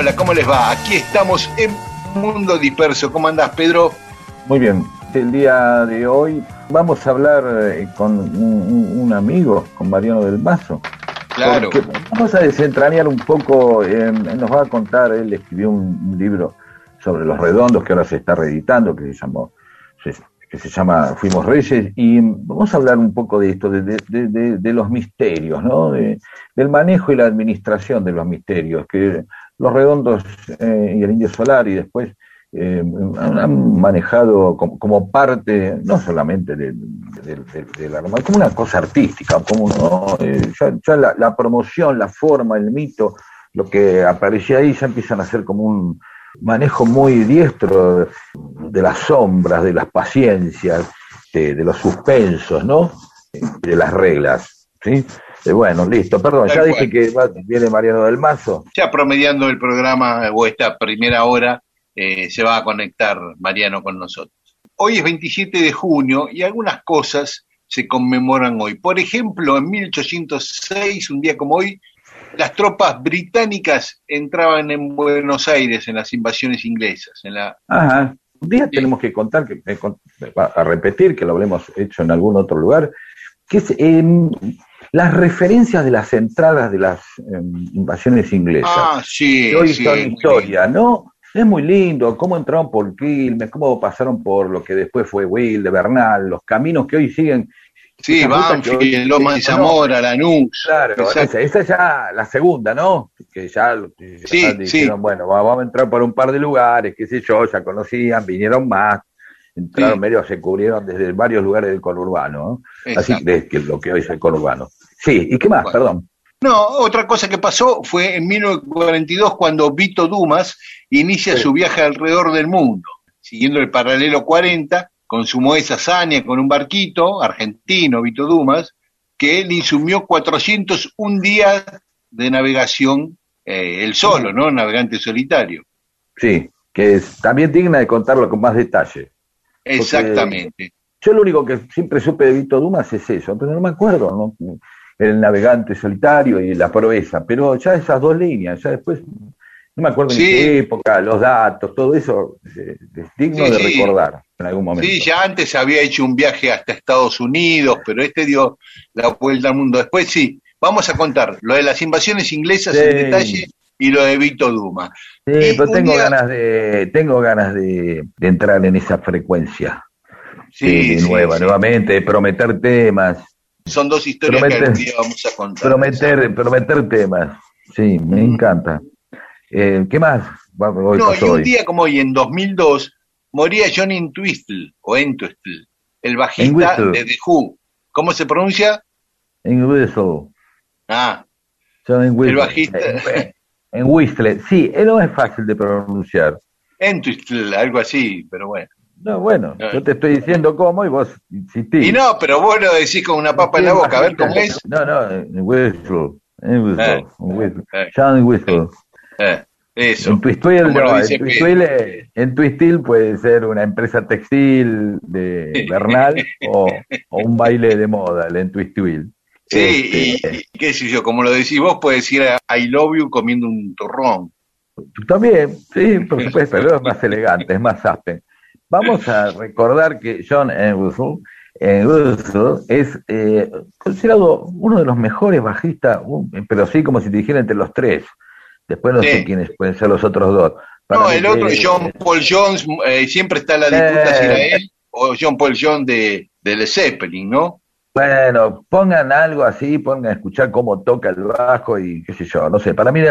Hola, ¿cómo les va? Aquí estamos en Mundo Disperso. ¿Cómo andás, Pedro? Muy bien. El día de hoy vamos a hablar eh, con un, un amigo, con Mariano del Mazo. Claro. Vamos a desentrañar un poco, eh, nos va a contar, él escribió un, un libro sobre los redondos que ahora se está reeditando, que se llamó, se- que se llama Fuimos Reyes, y vamos a hablar un poco de esto, de, de- de- de- los misterios, ¿no? De- del manejo y la administración de los misterios, que los redondos eh, y el indio solar y después eh, han, manejado como, parte, no solamente del, del, del arma- como una cosa artística, como ¿no? Eh, ya, la, promoción, la forma, el mito, lo que aparecía ahí ya empiezan a ser como un manejo muy diestro de las sombras, de las paciencias, de, de los suspensos, ¿no? De las reglas, ¿sí? Eh, bueno, listo, perdón, Tal ya cual. dije que va- viene Mariano del Mazo. Ya promediando el programa o esta primera hora, eh, se va a conectar Mariano con nosotros. Hoy es 27 de junio y algunas cosas se conmemoran hoy. Por ejemplo, en 1806, un día como hoy, las tropas británicas entraban en Buenos Aires en las invasiones inglesas. En la... Ajá. Un día tenemos que contar, que, eh, a repetir, que lo habremos hecho en algún otro lugar, que es em, las referencias de las entradas de las em, invasiones inglesas. Ah, sí, que hoy sí, son historia, ¿no? Es muy lindo cómo entraron por Quilmes, cómo pasaron por lo que después fue Will, de Bernal, los caminos que hoy siguen. Sí, Banfield, Loma de Zamora, Lanús. Claro, esa, esa ya la segunda, ¿no? Que ya, ya Sí, dijeron, sí. bueno, va- vamos a entrar por un par de lugares, qué sé yo, ya conocían, vinieron más, entraron Sí. medio, se cubrieron desde varios lugares del conurbano, ¿no? Así de, que lo que hoy es el conurbano. Sí, ¿y qué más? Bueno. Perdón. No, otra cosa que pasó fue en 1942 cuando Vito Dumas inicia Sí. su viaje alrededor del mundo, siguiendo el paralelo 40, consumó esa hazaña con un barquito argentino, Vito Dumas, que le insumió 401 días de navegación, eh, él solo, ¿no? Navegante solitario. Sí, que es también digna de contarlo con más detalle. Exactamente. Yo lo único que siempre supe de Vito Dumas es eso, pero no me acuerdo, ¿no? El navegante solitario y la proeza, pero ya esas dos líneas, ya después, no me acuerdo Sí. en qué época, los datos, todo eso eh, es digno Sí, de sí. recordar en algún momento. Sí, ya antes había hecho un viaje hasta Estados Unidos, pero este dio la vuelta al mundo. Después sí, vamos a contar lo de las invasiones inglesas en detalle y lo de Vito Duma. Sí, Y pero tengo día- ganas de, tengo ganas de, de entrar en esa frecuencia Sí, de sí, nueva, sí. nuevamente, de prometer temas, Son dos historias que Promete- algún día vamos a contar. prometer, prometer temas. Sí, me Mm. encanta. Eh, ¿Qué más? Hoy No, y un hoy. día como hoy, en 2002, moría Johnny Entwistle, o Entwistle, el bajista de The Who. ¿Cómo se pronuncia? En Whistle. Ah, Son en Whistler. bajista. En, Whistler. Sí, eh, no es fácil de pronunciar. Entwistle, algo así, pero bueno. No, bueno, yo te estoy diciendo cómo y vos insistís. Y no, pero vos lo decís con una papa en la boca, a ver cómo es. No, no, en Whistler. En Whistler. Eh. en Whistler. Eh. John Whistler. Eh, eso. En Twistil, no, en Twistil, eh, en Twistil puede ser una empresa textil de Bernal o, o un baile de moda, el en Twistil. Sí, Este, y, y qué sé yo, como lo decís vos, puedes decir a I love you comiendo un turrón. También, sí, por supuesto, pero es más elegante, es más aspen. Vamos a recordar que John Entwistle, es eh, considerado uno de los mejores bajistas, pero sí como si te dijera entre los tres. Después no Sí. sé quiénes pueden ser los otros dos. no, el otro, John Paul Jones, eh, siempre está la disputa si era él o John Paul Jones de, de Led Zeppelin, ¿no? Bueno, pongan algo así, pongan a escuchar cómo toca el bajo y qué sé yo, no sé, para mí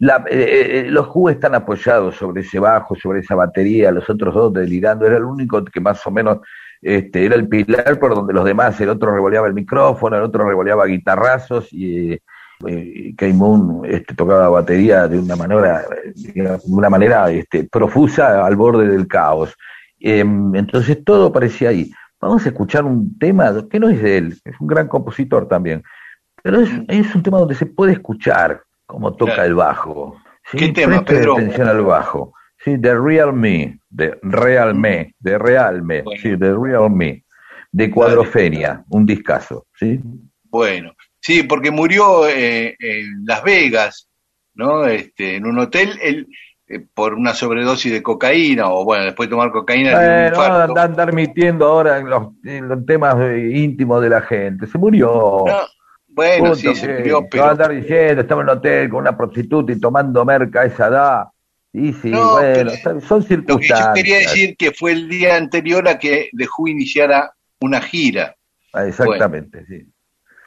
la, eh, los Who están apoyados sobre ese bajo, sobre esa batería, los otros dos delirando, era el único que más o menos este, era el pilar por donde los demás, el otro revoleaba el micrófono, el otro revoleaba guitarrazos y, eh, Moon este, tocaba batería de una manera, una manera este, profusa al borde del caos. Em, entonces todo parecía ahí. Vamos a escuchar un tema que no es de él, es un gran compositor también, pero es, es un tema donde se puede escuchar cómo toca el bajo. ¿Qué tema, Pedro? atención al bajo. Sí, The Real Me, de Real Me, de Real Me, sí, The Real Me, de Cuadrofenia, un discazo, ¿sí? Bueno, sí, porque murió eh, en Las Vegas, ¿no? Este, en un hotel, él, por una sobredosis de cocaína, o bueno, después de tomar cocaína. Bueno, andar mitiendo ahora en los, temas íntimos de la gente, se murió. bueno, sí, se murió, pero... andar diciendo, estaba en un hotel con una prostituta y tomando merca a esa edad Sí, sí, bueno, son circunstancias. Lo que yo quería decir que fue el día anterior a que dejó iniciara una gira. Ah, exactamente, sí.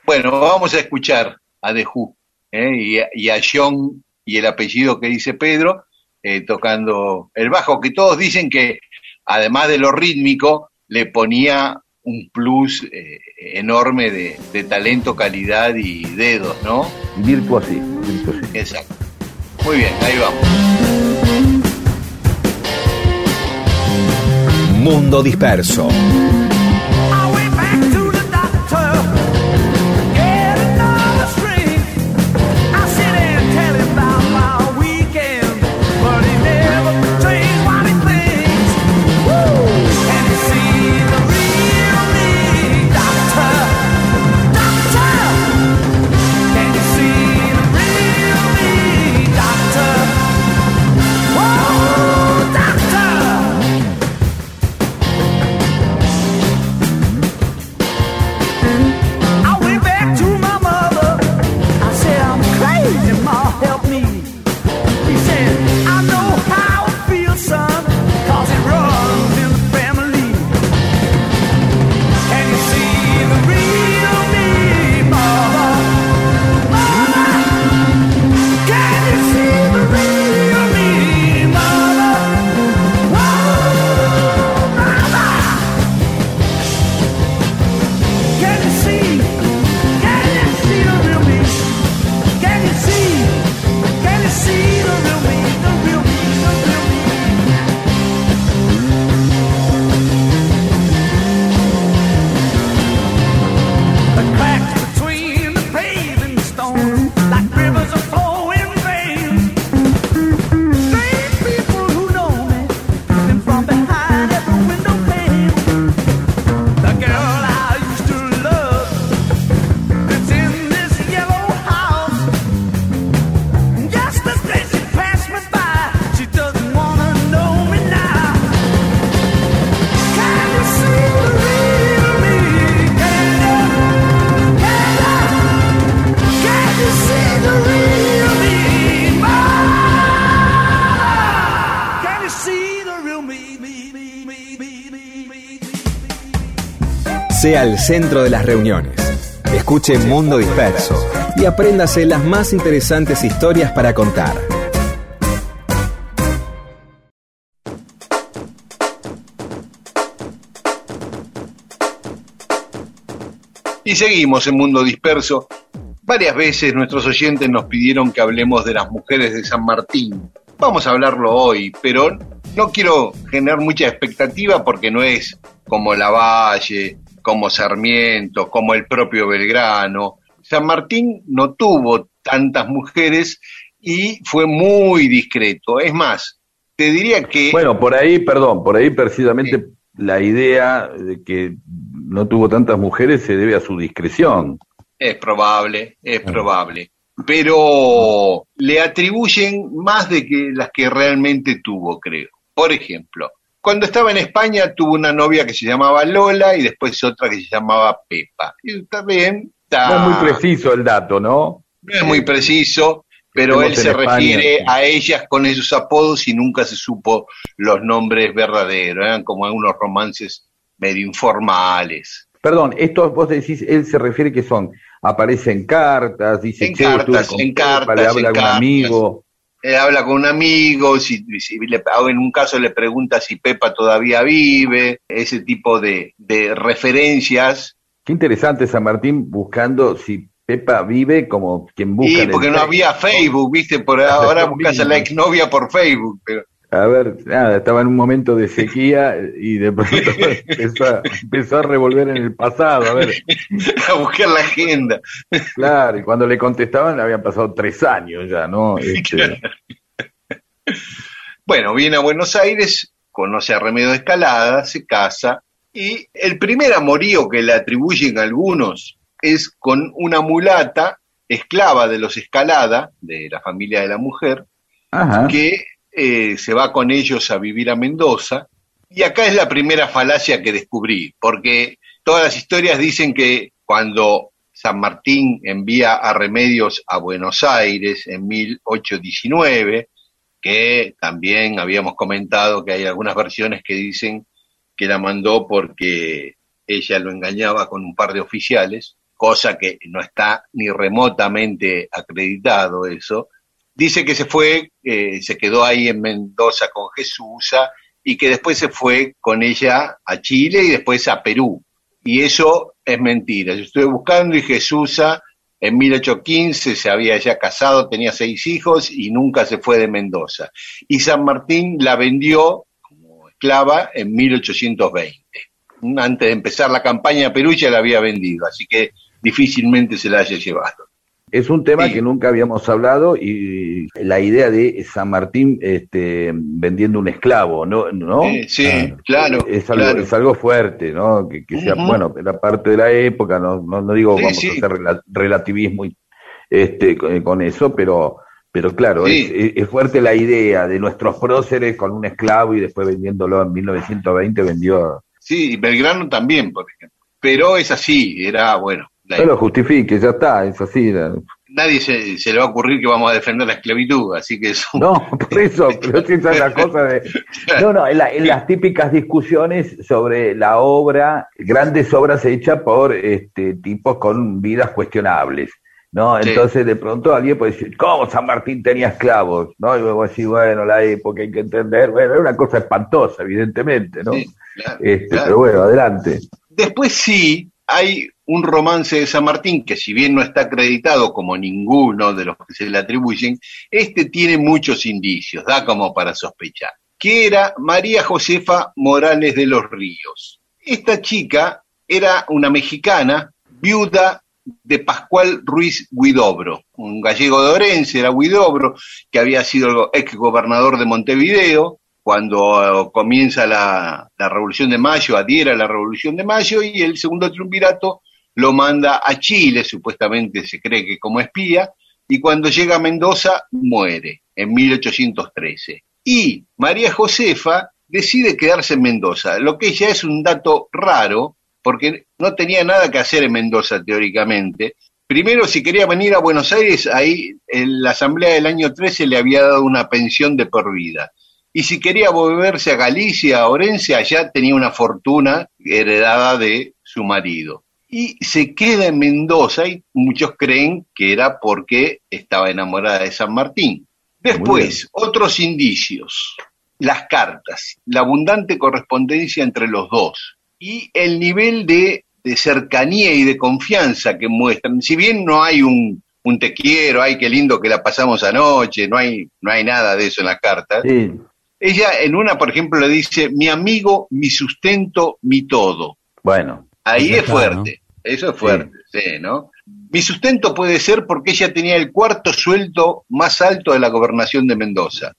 Bueno, vamos a escuchar a The Who ¿eh? y, a, John y el apellido que dice Pedro eh, tocando el bajo, que todos dicen que además de lo rítmico le ponía un plus eh, enorme de, talento, calidad y dedos, ¿no? Virtuosismo, Exacto. Muy bien, ahí vamos. Mundo Disperso. Sea el centro de las reuniones. Escuche Mundo Disperso y apréndase las más interesantes historias para contar. Y seguimos en Mundo Disperso. Varias veces nuestros oyentes nos pidieron que hablemos de las mujeres de San Martín. Vamos a hablarlo hoy, pero no quiero generar mucha expectativa porque no es como la Valle como Sarmiento, como el propio Belgrano. San Martín no tuvo tantas mujeres y fue muy discreto. Es más, te diría que... Bueno, por ahí, perdón, por ahí precisamente la idea de que no tuvo tantas mujeres se debe a su discreción. Es probable, es probable. Pero le atribuyen más de que las que realmente tuvo, creo. Por ejemplo, cuando estaba en España tuvo una novia que se llamaba Lola y después otra que se llamaba Pepa. Y está bien. Está... No es muy preciso el dato, ¿no? No es muy preciso. pero él se refiere a ellas con esos apodos y nunca se supo los nombres verdaderos, eran como algunos romances medio informales. Perdón, esto vos decís, él se refiere que son, aparecen cartas, dice en cartas, en cartas, le habla con un amigo. Él habla con un amigo, si, en un caso le pregunta si Pepa todavía vive, ese tipo de, de referencias. Qué interesante San Martín buscando si Pepa vive como quien busca. Sí, porque no había Facebook, viste, por ahora buscas a la exnovia por Facebook, pero a ver, nada, estaba en un momento de sequía y de pronto empezó, a, revolver en el pasado, a ver. A buscar la agenda. Claro, y cuando le contestaban habían pasado tres años ya, ¿no? Este... Bueno, viene a Buenos Aires, conoce a Remedio de Escalada, se casa, y el primer amorío que le atribuyen algunos es con una mulata esclava de los Escalada, de la familia de la mujer, que eh, se va con ellos a vivir a Mendoza. Y acá es la primera falacia que descubrí, porque todas las historias dicen que cuando San Martín envía a Remedios a Buenos Aires en 1819, que también habíamos comentado que hay algunas versiones que dicen que la mandó porque ella lo engañaba con un par de oficiales, cosa que no está ni remotamente acreditado eso, dice que se fue, eh, se quedó ahí en Mendoza con Jesús y que después se fue con ella a Chile y después a Perú. Y eso es mentira. Yo estuve buscando y Jesús en 1815 se había ya casado, tenía seis hijos y nunca se fue de Mendoza. Y San Martín la vendió como esclava en 1820. Antes de empezar la campaña Perú ya la había vendido, así que difícilmente se la haya llevado. Es un tema que nunca habíamos hablado y la idea de San Martín este, vendiendo un esclavo, ¿no? ¿No? sí, ah, claro, es algo, es algo fuerte, ¿no? Que, sea, bueno, era parte de la época, no, no, digo vamos a hacer relativismo este, con eso, pero, pero claro, es, fuerte la idea de nuestros próceres con un esclavo y después vendiéndolo en 1920 vendió... Sí, Belgrano también, por ejemplo. Pero es así, era, bueno, no lo justifique, ya está, es así. Nadie se, le va a ocurrir que vamos a defender la esclavitud, así que eso... No, por eso, pero esa es la cosa de... No, no, en, las típicas discusiones sobre la obra, grandes obras hechas por este, tipos con vidas cuestionables. ¿no? Entonces de pronto alguien puede decir, ¿cómo San Martín tenía esclavos? ¿no? Y luego decir, bueno, la época hay que entender, bueno, es una cosa espantosa, evidentemente, ¿no? este, Pero bueno, adelante. Después sí, hay un romance de San Martín que si bien no está acreditado como ninguno de los que se le atribuyen, este tiene muchos indicios, da como para sospechar, que era María Josefa Morales de los Ríos. Esta chica era una mexicana, viuda de Pascual Ruiz Guidobro, un gallego de Orense, era Guidobro, que había sido ex gobernador de Montevideo, cuando comienza la, Revolución de Mayo, adhiera a la Revolución de Mayo y el segundo triunvirato lo manda a Chile, supuestamente se cree que como espía, y cuando llega a Mendoza muere en 1813. Y María Josefa decide quedarse en Mendoza, lo que ya es un dato raro, porque no tenía nada que hacer en Mendoza teóricamente. Primero, si quería venir a Buenos Aires, ahí en la asamblea del año 13 le había dado una pensión de por vida y si quería volverse a Galicia, a Orense, allá tenía una fortuna heredada de su marido. Y se queda en Mendoza y muchos creen que era porque estaba enamorada de San Martín. Después, otros indicios, las cartas, la abundante correspondencia entre los dos y el nivel de, cercanía y de confianza que muestran. Si bien no hay un, un te quiero, ay, qué lindo que la pasamos anoche, no hay, no hay nada de eso en las cartas. Sí. Ella en una, por ejemplo, le dice, mi amigo, mi sustento, mi todo. Bueno. Ahí es fuerte, eso es fuerte, sí. ¿no? Mi sustento puede ser porque ella tenía el cuarto sueldo más alto de la gobernación de Mendoza.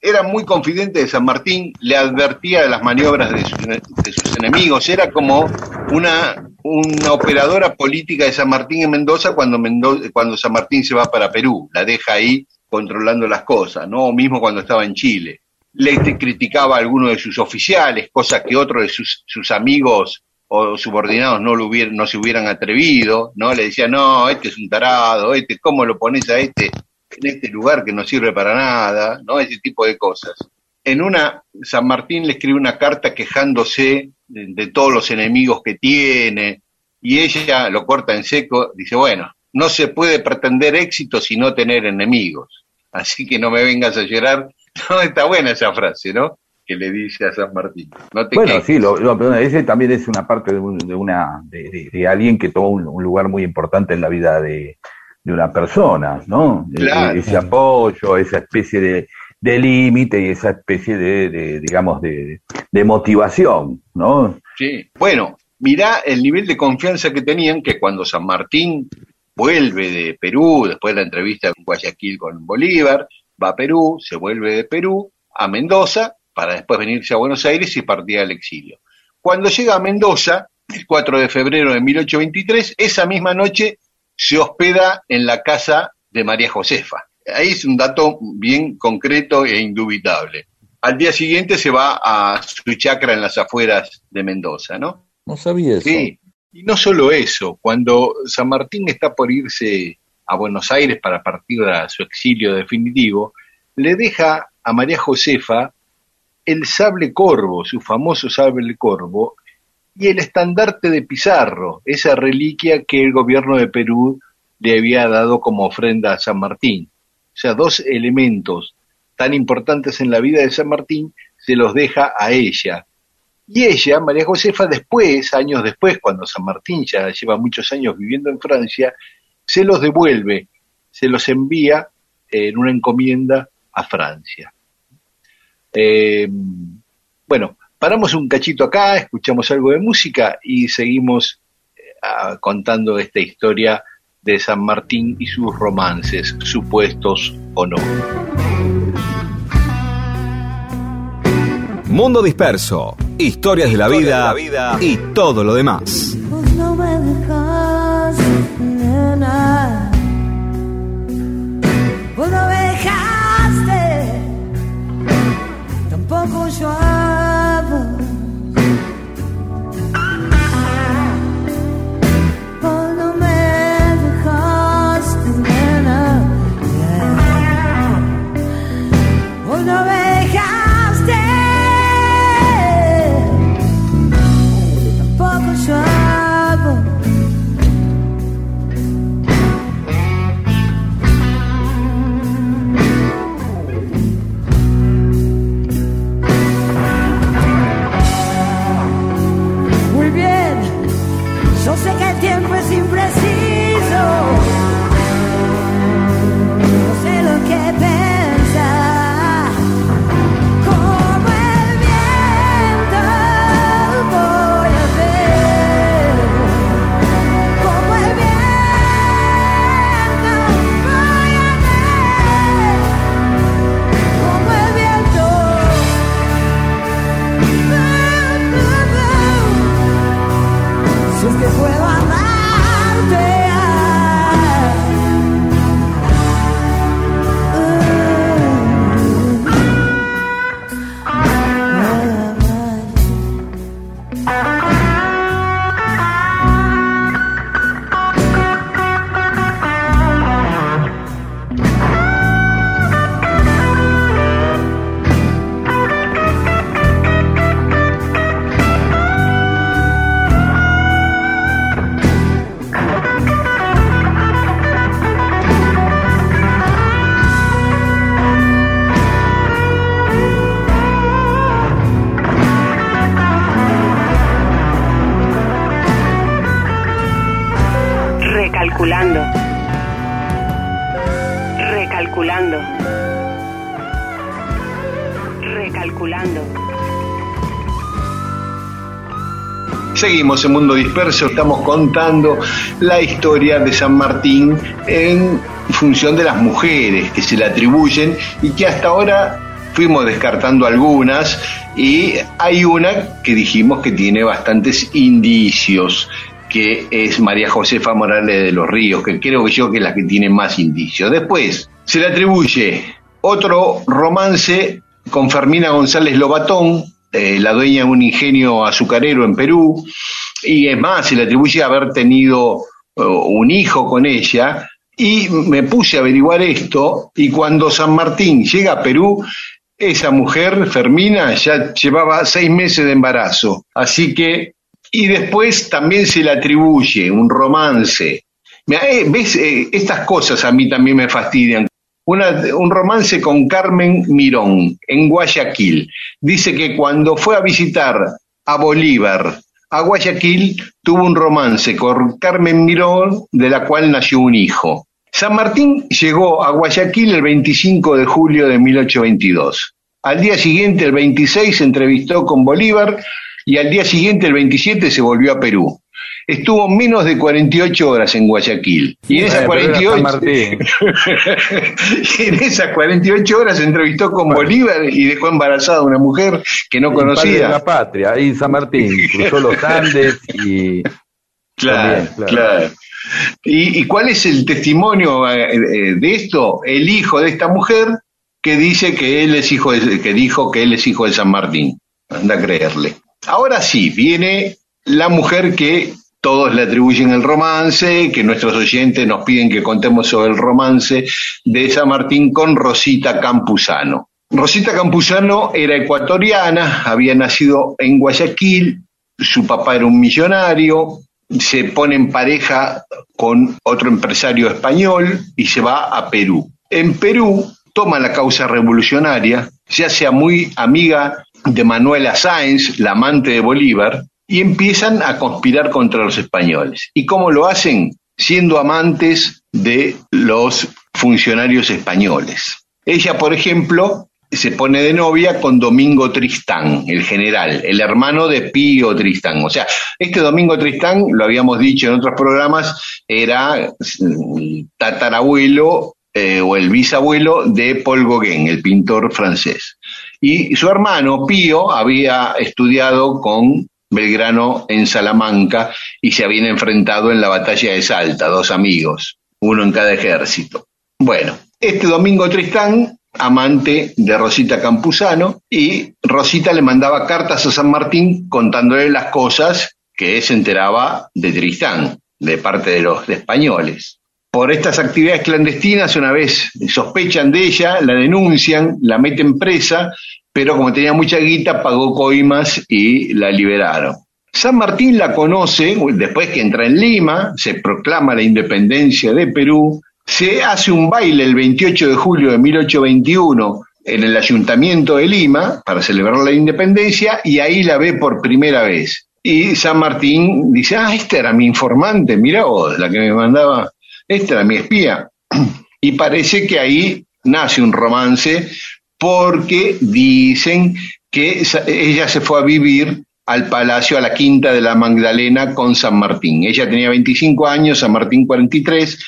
Era muy confidente de San Martín, le advertía de las maniobras de sus, enemigos, era como una, una operadora política de San Martín en Mendoza cuando, Mendoza cuando San Martín se va para Perú, la deja ahí controlando las cosas, ¿no? O mismo cuando estaba en Chile le criticaba a alguno de sus oficiales, cosa que otros de sus, sus amigos o subordinados no, lo no se hubieran atrevido, ¿no? Le decía, no, este es un tarado, este, ¿cómo lo pones a este en este lugar que no sirve para nada, ¿no? Ese tipo de cosas. En una, San Martín le escribe una carta quejándose de, todos los enemigos que tiene, y ella lo corta en seco, dice, bueno, no se puede pretender éxito si no tener enemigos, así que no me vengas a llorar. No, está buena esa frase, ¿no? Que le dice a San Martín. bueno, sí, lo, ese también es una parte de, una de, alguien que toma un, lugar muy importante en la vida de, una persona, ¿no? E, ese apoyo, esa especie de, de límite y esa especie de, digamos, de, motivación, ¿no? Sí, bueno, mirá el nivel de confianza que tenían que cuando San Martín vuelve de Perú, después de la entrevista en Guayaquil con Bolívar, va a Perú, se vuelve de Perú a Mendoza, para después venirse a Buenos Aires y partir al exilio. Cuando llega a Mendoza, el 4 de febrero de 1823, esa misma noche se hospeda en la casa de María Josefa ahí es un dato bien concreto e indubitable. Al día siguiente se va a su chacra en las afueras de Mendoza, ¿no? No sabía eso. Sí, y no solo eso, cuando San Martín está por irse a Buenos Aires para partir a su exilio definitivo, le deja a María Josefa el sable corvo, su famoso sable corvo, y el estandarte de Pizarro, esa reliquia que el gobierno de Perú le había dado como ofrenda a San Martín. O sea, dos elementos tan importantes en la vida de San Martín se los deja a ella. Y ella, María Josefa, después, años después, cuando San Martín ya lleva muchos años viviendo en Francia, se los devuelve, se los envía en una encomienda a Francia. Eh, bueno, paramos un cachito acá, escuchamos algo de música y seguimos eh, contando esta historia de San Martín y sus romances, supuestos o no. Mundo Disperso, historias de la, vida, y todo lo demás. no me dejas, Vos tampoco yo Seguimos en Mundo Disperso, estamos contando la historia de San Martín en función de las mujeres que se le atribuyen y que hasta ahora fuimos descartando algunas y hay una que dijimos que tiene bastantes indicios que es María Josefa Morales de los Ríos, que creo yo que es la que tiene más indicios. Después se le atribuye otro romance con Fermina González Lobatón, eh, la dueña de un ingenio azucarero en Perú, y es más, se le atribuye haber tenido uh, un hijo con ella, Y me puse a averiguar esto y cuando San Martín llega a Perú, esa mujer, Fermina, ya llevaba seis meses de embarazo. Así que, y después también se le atribuye un romance. Eh, ¿Ves? Eh, estas cosas a mí también me fastidian. Un romance con Carmen Mirón en Guayaquil. Dice que cuando fue a visitar a Bolívar a Guayaquil tuvo un romance con Carmen Mirón, de la cual nació un hijo. San Martín llegó a Guayaquil el 25 de julio de 1822. Al día siguiente, el 26, se entrevistó con Bolívar y al día siguiente, el 27, se volvió a Perú. Estuvo menos de 48 horas en Guayaquil. Y en esas, 48, en esas 48 horas se entrevistó con Bolívar y dejó embarazada a una mujer que no conocía. la patria, ahí San Martín, cruzó los Andes y... Claro, claro. ¿Y, cuál es el testimonio eh, eh, de esto? El hijo de esta mujer que dice que él es hijo de, que dijo que él es hijo de San Martín. Anda a creerle. Ahora sí, viene la mujer que todos le atribuyen el romance, que nuestros oyentes nos piden que contemos sobre el romance de San Martín con Rosita Campuzano. Rosita Campuzano era ecuatoriana, había nacido en Guayaquil, su papá era un millonario, se pone en pareja con otro empresario español y se va a Perú. En Perú toma la causa revolucionaria, se hace muy amiga de Manuela Sáenz, la amante de Bolívar, y empiezan a conspirar contra los españoles. ¿Y cómo lo hacen? Siendo amantes de los funcionarios españoles. Ella, por ejemplo, se pone de novia con Domingo Tristán, el general, el hermano de Pío Tristán. O sea, este Domingo Tristán, lo habíamos dicho en otros programas, era el tatarabuelo eh, o el bisabuelo de Paul Gauguin, el pintor francés. Y su hermano Pío había estudiado con Belgrano en Salamanca y se habían enfrentado en la batalla de Salta, dos amigos, uno en cada ejército. Bueno, este Domingo Tristán amante de Rosita Campuzano, y Rosita le mandaba cartas a San Martín contándole las cosas que se enteraba de Tristán, de parte de los españoles. Por estas actividades clandestinas, una vez sospechan de ella, la denuncian, la meten presa, pero como tenía mucha guita, pagó coimas y la liberaron. San Martín la conoce después que entra en Lima, se proclama la independencia de Perú, se hace un baile el 28 de julio de 1821 en el Ayuntamiento de Lima para celebrar la independencia y ahí la ve por primera vez. Y San Martín dice, ah, esta era mi informante, mira vos, la que me mandaba, esta era mi espía. Y parece que ahí nace un romance porque dicen que ella se fue a vivir al palacio, a la quinta de la Magdalena con San Martín. Ella tenía 25 años, San Martín 43,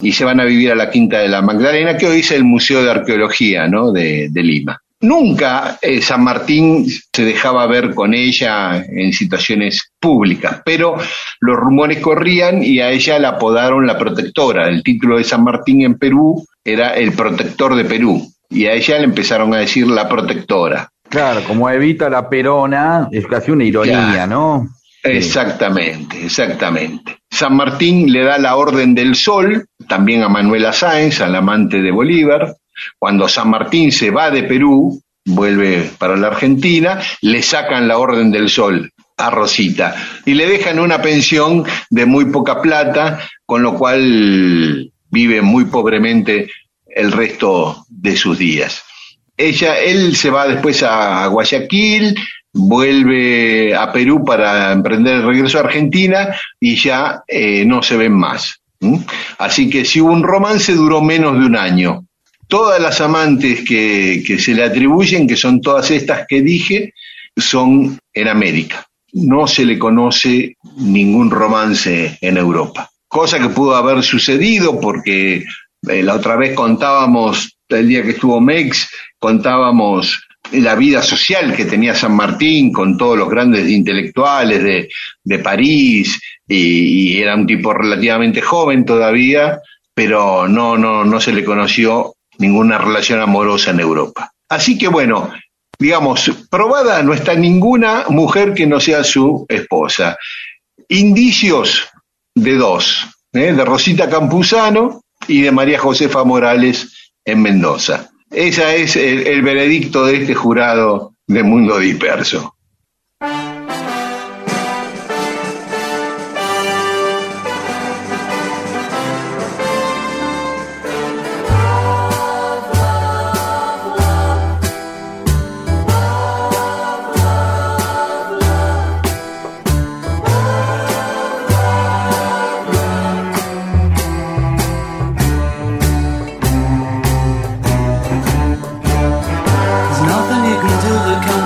y se van a vivir a la Quinta de la Magdalena, que hoy es el Museo de Arqueología ¿no? de, Lima. Nunca eh, San Martín se dejaba ver con ella en situaciones públicas, pero los rumores corrían y a ella la apodaron la protectora. El título de San Martín en Perú era el protector de Perú y a ella le empezaron a decir la protectora. Claro, como Evita la Perona, es casi una ironía, ¿no? Exactamente, exactamente. San Martín le da la Orden del Sol, también a Manuela Sáenz, al amante de Bolívar. Cuando San Martín se va de Perú, vuelve para la Argentina, le sacan la Orden del Sol a Rosita y le dejan una pensión de muy poca plata, con lo cual vive muy pobremente el resto de sus días. Ella, él se va después a Guayaquil, vuelve a Perú para emprender el regreso a Argentina y ya eh, no se ven más. Así que si hubo un romance duró menos de un año. Todas las amantes que, se le atribuyen, que son todas estas que dije, son en América. No se le conoce ningún romance en Europa. Cosa que pudo haber sucedido porque eh, la otra vez contábamos, el día que estuvo Mex, contábamos la vida social que tenía San Martín con todos los grandes intelectuales de, de París y, era un tipo relativamente joven todavía, pero no, no, no se le conoció ninguna relación amorosa en Europa. Así que bueno, digamos, probada no está ninguna mujer que no sea su esposa. Indicios de dos, ¿eh? de Rosita Campuzano y de María Josefa Morales en Mendoza. Ese es el, el veredicto de este jurado de Mundo Disperso.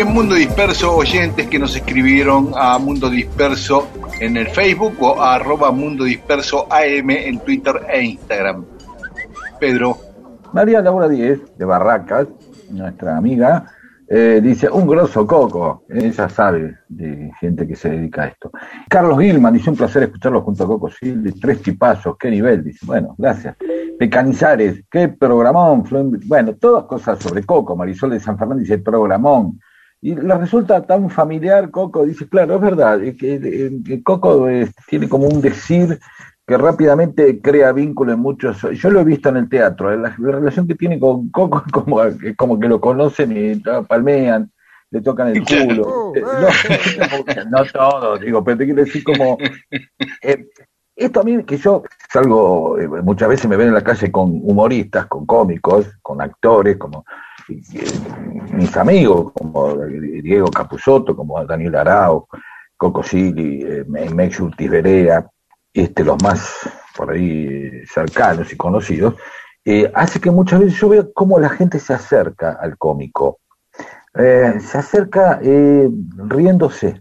En Mundo Disperso, oyentes que nos escribieron a Mundo Disperso en el Facebook o a arroba Mundo Disperso AM en Twitter e Instagram. Pedro, María Laura Díez, de Barracas, nuestra amiga, eh, dice, un grosso coco. Ella sabe de gente que se dedica a esto. Carlos Gilman, dice, un placer escucharlo junto a Coco Silva. Tres tipazos, qué nivel, dice. Bueno, gracias. Pecanizares, qué programón. Bueno, todas cosas sobre Coco. Marisol de San Fernando dice, programón. Y le resulta tan familiar Coco, dice, claro, es verdad, es que, eh, que Coco eh, tiene como un decir que rápidamente crea vínculo en muchos. Yo lo he visto en el teatro, eh, la, la relación que tiene con Coco es como, es como que lo conocen y ah, palmean, le tocan el culo. Eh, No, no todo, digo, pero te quiero decir como. eh, esto a mí, que yo salgo, eh, muchas veces me ven en la calle con humoristas, con cómicos, con actores, como eh, mis amigos, como Diego Capusotto, como Daniel Arao, Coco Silly, eh, Mex Urtiz Berea, este, los más por ahí eh, cercanos y conocidos, eh, hace que muchas veces yo veo cómo la gente se acerca al cómico. Eh, se acerca eh, riéndose,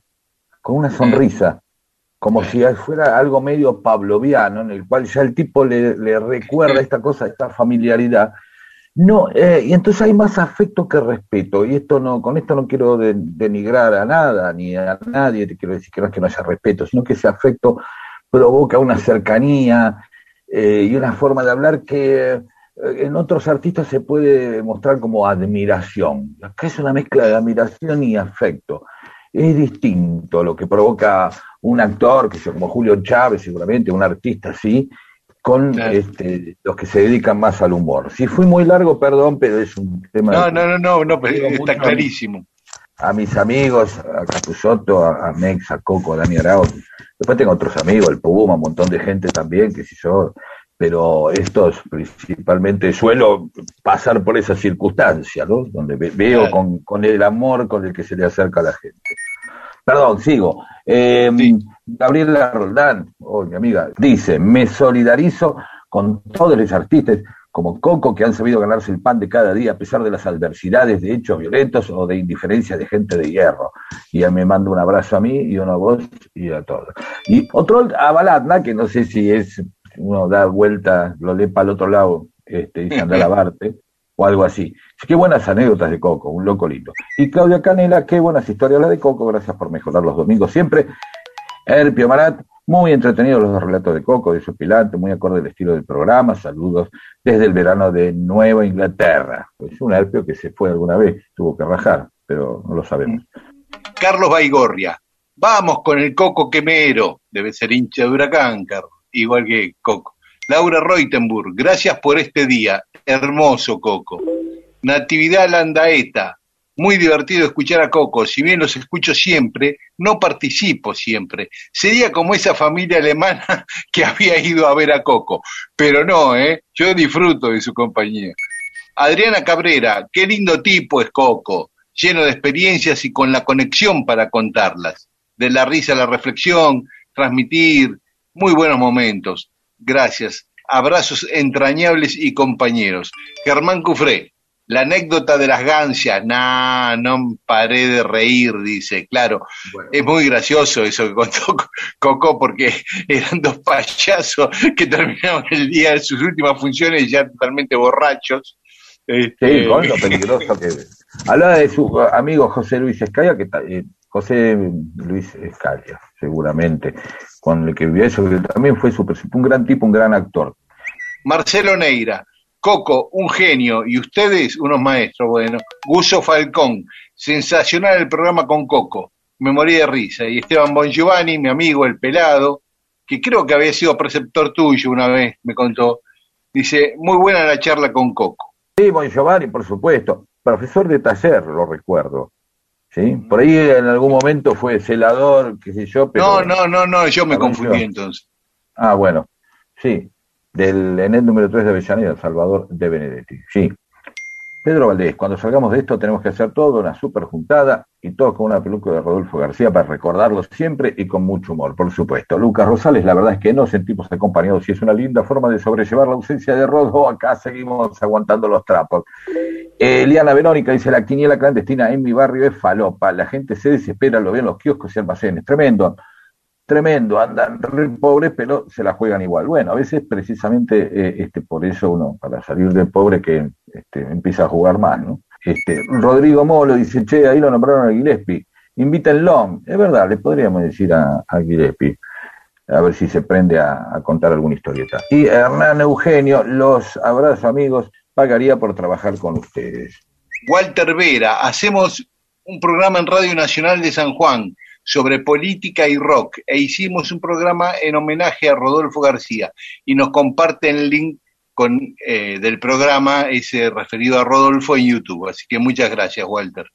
con una sonrisa, como si fuera algo medio pavloviano, en el cual ya el tipo le, le recuerda esta cosa, esta familiaridad. No, eh, y entonces hay más afecto que respeto, y esto no, con esto no quiero de- denigrar a nada, ni a nadie, te quiero decir que no es que no haya respeto, sino que ese afecto provoca una cercanía eh, y una forma de hablar que eh, en otros artistas se puede mostrar como admiración. Acá es una mezcla de admiración y afecto. Es distinto lo que provoca un actor, que sea como Julio Chávez, seguramente, un artista así, con Claro. este, los que se dedican más al humor. Si fui muy largo, perdón, pero es un tema no, no, no, no, no, pero está clarísimo. a mis amigos, a Capusotto, a, a Mex, a Coco, a Dani Arao. Después tengo otros amigos, el Puma, un montón de gente también, que si yo, pero estos principalmente suelo pasar por esa circunstancia, ¿no? Donde ve- veo Claro. con, con el amor con el que se le acerca a la gente. Perdón, sigo. Eh, Gabriela Roldán, oh, mi amiga, dice, me solidarizo con todos los artistas como Coco que han sabido ganarse el pan de cada día a pesar de las adversidades de hechos violentos o de indiferencia de gente de hierro. Y ya me manda un abrazo a mí y uno a vos y a todos. Y otro a Balatna, que no sé si es, uno da vuelta, lo lee para el otro lado, este, dice anda a lavarte, o algo así. Qué buenas anécdotas de Coco, un loco lindo. Y Claudia Canela, qué buenas historias la de Coco, gracias por mejorar los domingos siempre. Erpio Marat, muy entretenidos los relatos de Coco, de su pilante, muy acorde al estilo del programa. Saludos desde el verano de Nueva Inglaterra. Pues un Erpio que se fue alguna vez, tuvo que rajar, pero no lo sabemos. Carlos Baigorria, vamos con el Coco Quemero, debe ser hincha de Huracán, Carlos, igual que Coco. Laura Reutenburg, gracias por este día, hermoso Coco. Natividad Landaeta, muy divertido escuchar a Coco, si bien los escucho siempre, no participo siempre. Sería como esa familia alemana que había ido a ver a Coco, pero no, ¿eh? yo disfruto de su compañía. Adriana Cabrera, qué lindo tipo es Coco, lleno de experiencias y con la conexión para contarlas. De la risa a la reflexión, transmitir, muy buenos momentos. Gracias. Abrazos entrañables y compañeros. Germán Cufré, la anécdota de las gancias, nah, no paré de reír, dice, claro, es muy gracioso eso que contó Coco porque eran dos payasos que terminaron el día de sus últimas funciones ya totalmente borrachos. Este, Sí, con lo peligroso que. Hablaba de su amigo José Luis Escaya, que eh, José Luis Escaya, seguramente, con el que vivió eso, que también fue súper, un gran tipo, un gran actor. Marcelo Neira, Coco, un genio, y ustedes unos maestros, bueno. Guso Falcón, sensacional el programa con Coco, me morí de risa. Y Esteban Bongiovanni, mi amigo, el pelado, que creo que había sido preceptor tuyo una vez, me contó, dice, muy buena la charla con Coco. Sí, Bon Giovanni, por supuesto. Profesor de taller, lo recuerdo. ¿Sí? Por ahí en algún momento fue celador, qué sé yo, pero... No, no, no, no, yo me confundí entonces. Ah, bueno, sí, del ENET número 3 de Avellaneda, Salvador de Benedetti, sí. Pedro Valdés, cuando salgamos de esto tenemos que hacer todo, una super juntada y todo con una peluca de Rodolfo García para recordarlo siempre y con mucho humor, por supuesto. Lucas Rosales, la verdad es que nos sentimos acompañados y es una linda forma de sobrellevar la ausencia de Rodo. Acá seguimos aguantando los trapos. Eh, Eliana Verónica dice, la quiniela clandestina en mi barrio es falopa, la gente se desespera, lo en los kioscos y almacenes, tremendo tremendo, andan re pobres, pero se la juegan igual. Bueno, a veces precisamente eh, este, por eso uno, para salir del pobre, que este, empieza a jugar más, ¿no? Este, Rodrigo Molo dice, che, ahí lo nombraron a Gillespie, invítenlo. Es verdad, le podríamos decir a, a Gillespie, a ver si se prende a, a contar alguna historieta. Y Hernán Eugenio, los abrazo amigos, pagaría por trabajar con ustedes. Walter Vera, hacemos un programa en Radio Nacional de San Juan sobre política y rock e hicimos un programa en homenaje a Rodolfo García y nos comparten el link con, eh, del programa ese referido a Rodolfo en YouTube. Así que muchas gracias, Walter.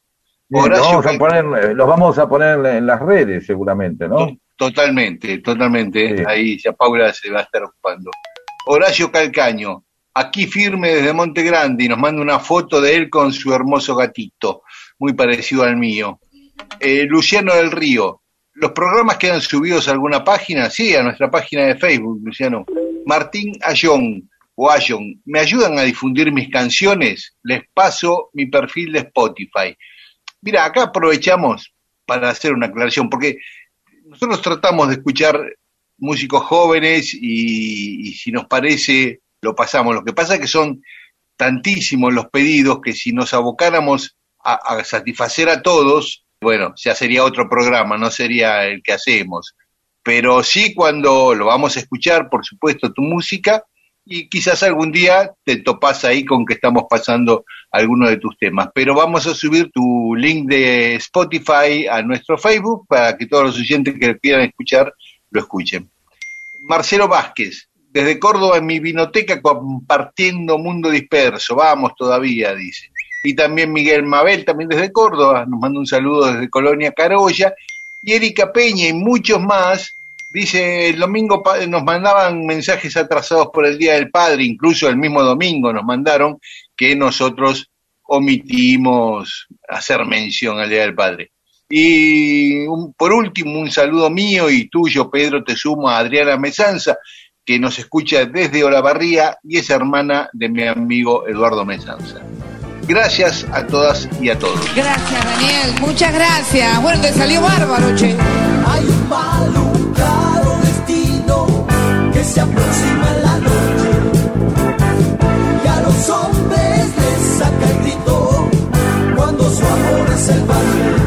Bien, los, vamos a poner, eh, los vamos a poner en las redes seguramente, ¿no? To- Totalmente, totalmente. Sí. Ahí ya Paula se va a estar ocupando. Horacio Calcaño, aquí firme desde Monte Grande y nos manda una foto de él con su hermoso gatito, muy parecido al mío. Eh, Luciano del Río, ¿los programas quedan subidos a alguna página? Sí, a nuestra página de Facebook, Luciano. Martín Ayón, o Ayón, ¿me ayudan a difundir mis canciones? Les paso mi perfil de Spotify. Mira, acá aprovechamos para hacer una aclaración, porque nosotros tratamos de escuchar músicos jóvenes y, y si nos parece, lo pasamos. Lo que pasa es que son tantísimos los pedidos que si nos abocáramos a, a satisfacer a todos, bueno, ya sería otro programa, no sería el que hacemos. Pero sí cuando lo vamos a escuchar, por supuesto, tu música, y quizás algún día te topas ahí con que estamos pasando alguno de tus temas. Pero vamos a subir tu link de Spotify a nuestro Facebook para que todos los oyentes que quieran escuchar lo escuchen. Marcelo Vázquez, desde Córdoba en mi vinoteca compartiendo Mundo Disperso. Vamos todavía, dice. Y también Miguel Mabel, también desde Córdoba, nos manda un saludo desde Colonia Carolla. Y Erika Peña y muchos más. Dice, el domingo nos mandaban mensajes atrasados por el Día del Padre, incluso el mismo domingo nos mandaron que nosotros omitimos hacer mención al Día del Padre. Y por último, un saludo mío y tuyo, Pedro, te sumo a Adriana Mesanza, que nos escucha desde Olavarría y es hermana de mi amigo Eduardo Mesanza. Gracias a todas y a todos. Gracias, Daniel. Muchas gracias. Bueno, te salió bárbaro, che. Hay un mal, un claro destino que se aproxima en la noche y a los hombres les saca el grito cuando su amor es el baile.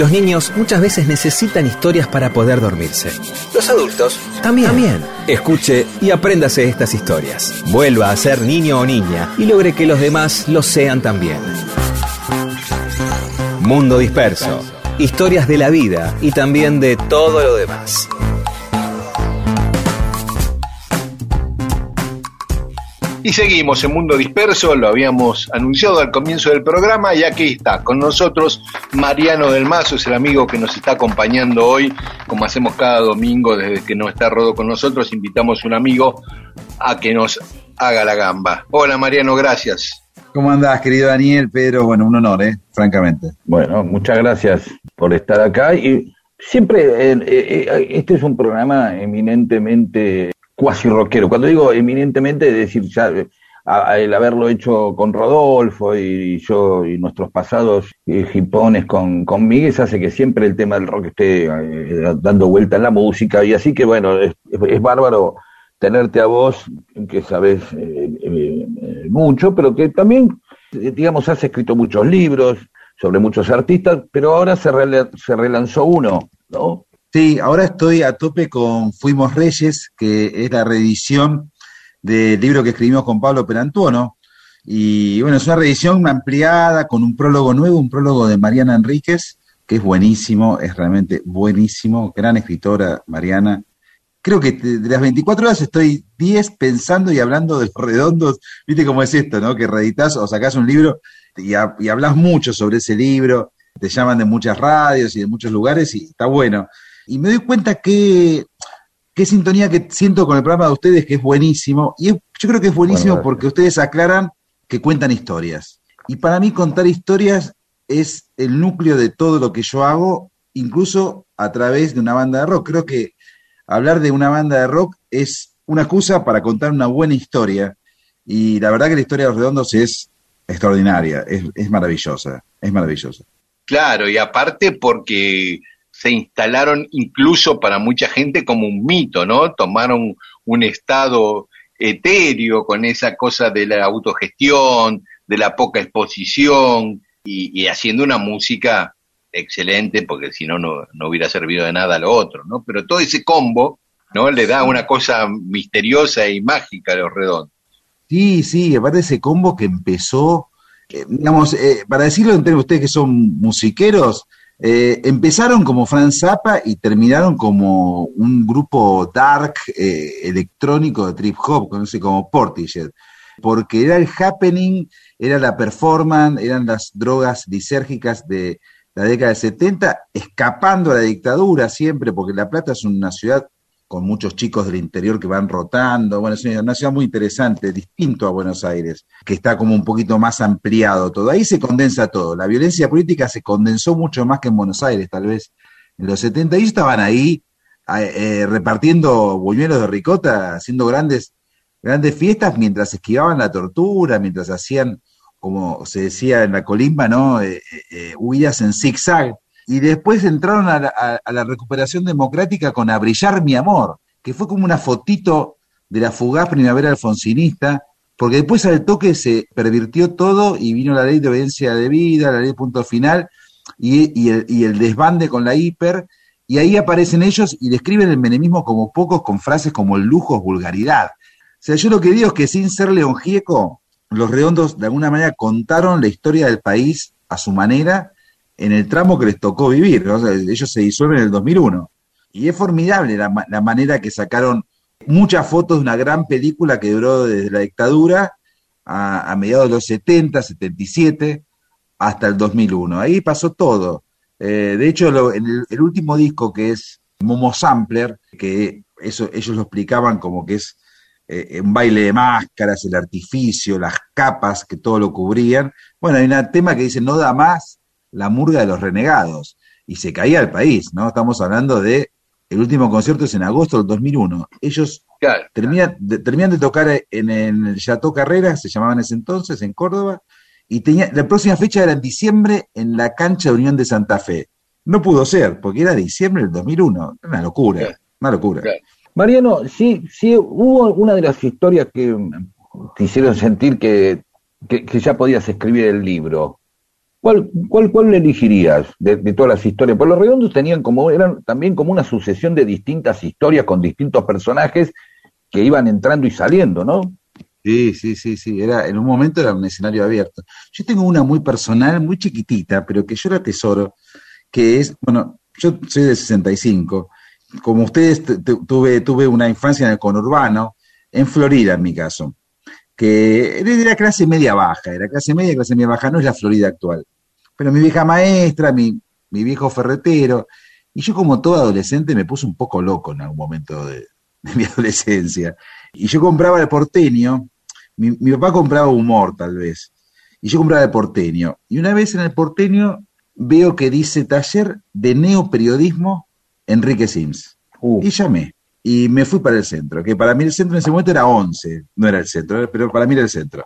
Los niños muchas veces necesitan historias para poder dormirse. Los adultos también. También. Escuche y apréndase estas historias. Vuelva a ser niño o niña y logre que los demás lo sean también. Mundo Disperso. Historias de la vida y también de todo lo demás. Y seguimos en Mundo Disperso, lo habíamos anunciado al comienzo del programa y aquí está con nosotros Mariano del Mazo, es el amigo que nos está acompañando hoy, como hacemos cada domingo desde que no está Rodo con nosotros, invitamos a un amigo a que nos haga la gamba. Hola Mariano, gracias. ¿Cómo andás, querido Daniel? Pedro, bueno, un honor, ¿eh? Francamente. Bueno, muchas gracias por estar acá y siempre eh, eh, este es un programa eminentemente cuasi rockero. Cuando digo eminentemente, es decir, ya a- el haberlo hecho con Rodolfo y, yo y nuestros pasados eh, hipones con, con Miguel hace que siempre el tema del rock esté eh, dando vuelta en la música y así que bueno, es, es bárbaro tenerte a vos, que sabes eh, eh, eh, mucho, pero que también, eh, digamos, has escrito muchos libros sobre muchos artistas, pero ahora se, se relanzó uno, ¿no? Sí, ahora estoy a tope con Fuimos Reyes, que es la reedición del libro que escribimos con Pablo Perantuono. Y bueno, es una reedición ampliada con un prólogo nuevo, un prólogo de Mariana Enríquez, que es buenísimo, es realmente buenísimo, gran escritora Mariana. Creo que de las 24 horas estoy 10 pensando y hablando de los redondos. Viste cómo es esto, ¿no? Que reeditas o sacás un libro y hablas mucho sobre ese libro, te llaman de muchas radios y de muchos lugares y está bueno. Y me doy cuenta que qué sintonía que siento con el programa de ustedes, que es buenísimo. Y es- yo creo que es buenísimo Bueno, porque ustedes aclaran que cuentan historias. Y para mí contar historias es el núcleo de todo lo que yo hago, incluso a través de una banda de rock. Creo que hablar de una banda de rock es una excusa para contar una buena historia. Y la verdad que la historia de los redondos es extraordinaria, es, es maravillosa, es maravillosa. Claro, y aparte porque se instalaron incluso para mucha gente como un mito, ¿no? Tomaron un estado etéreo con esa cosa de la autogestión, de la poca exposición y, y haciendo una música excelente, porque si no, no hubiera servido de nada lo otro, ¿no? Pero todo ese combo, ¿no? Le da una cosa misteriosa y mágica a los redondos. Sí, sí, aparte ese combo que empezó, eh, digamos, eh, para decirlo entre ustedes que son musiqueros, eh, empezaron como Franz Zappa y terminaron como un grupo dark eh, electrónico de trip hop, conoce como Portishead, porque era el happening, era la performance, eran las drogas disérgicas de la década del 70, escapando a la dictadura siempre, porque La Plata es una ciudad con muchos chicos del interior que van rotando. Bueno, es una ciudad muy interesante, distinto a Buenos Aires, que está como un poquito más ampliado todo. Ahí se condensa todo. La violencia política se condensó mucho más que en Buenos Aires, tal vez en los 70. Ellos estaban ahí eh, repartiendo buñuelos de ricota, haciendo grandes, grandes fiestas mientras esquivaban la tortura, mientras hacían, como se decía en la colimba, ¿no? Eh, eh, huidas en zigzag y después entraron a la, recuperación democrática con A Brillar Mi Amor, que fue como una fotito de la fugaz primavera alfonsinista, porque después al toque se pervirtió todo y vino la ley de obediencia de vida, la ley de punto final y, el, y el desbande con la hiper, y ahí aparecen ellos y describen el menemismo como pocos con frases como el lujo es vulgaridad. O sea, yo lo que digo es que sin ser León los redondos de alguna manera contaron la historia del país a su manera en el tramo que les tocó vivir. ellos se disuelven en el 2001. Y es formidable la, ma- la manera que sacaron muchas fotos de una gran película que duró desde la dictadura a, mediados de los 70, 77, hasta el 2001. Ahí pasó todo. Eh, de hecho, el último disco que es Momo Sampler, que eso ellos lo explicaban como que es eh, un baile de máscaras, el artificio, las capas que todo lo cubrían. Bueno, hay un tema que dice, no da más la murga de los renegados. Y se caía el país, ¿no? Estamos hablando de, el último concierto es en agosto del 2001. Ellos Claro. terminan de, terminan de tocar en, el Chateau Carrera, se llamaban en ese entonces, en Córdoba, y tenía, la próxima fecha era en diciembre en la cancha de Unión de Santa Fe. No pudo ser, porque era diciembre del 2001. Una locura, Claro. una locura. Claro. Mariano, sí, sí, hubo una de las historias que te hicieron sentir que, que, que ya podías escribir el libro. ¿Cuál, cuál, cuál le elegirías de, todas las historias? Pues los redondos tenían como, eran también como una sucesión de distintas historias con distintos personajes que iban entrando y saliendo, ¿no? Sí, sí, sí, sí. Era, en un momento era un escenario abierto. Yo tengo una muy personal, muy chiquitita, pero que yo la tesoro, que es, bueno, yo soy de 65. Como ustedes, tu- tu- tuve, tuve una infancia en el conurbano, en Florida en mi caso, que era de la clase media baja, era clase media, clase media baja, no es la Florida actual. Pero mi vieja maestra, mi, mi viejo ferretero, y yo como todo adolescente me puse un poco loco en algún momento de, de mi adolescencia. Y yo compraba el porteño, mi, mi papá compraba humor tal vez, y yo compraba el porteño. Y una vez en el porteño veo que dice taller de neoperiodismo Enrique Sims. Uh, Y llamé. Y me fui para el centro, que para mí el centro en ese momento era 11, no era el centro, pero para mí era el centro.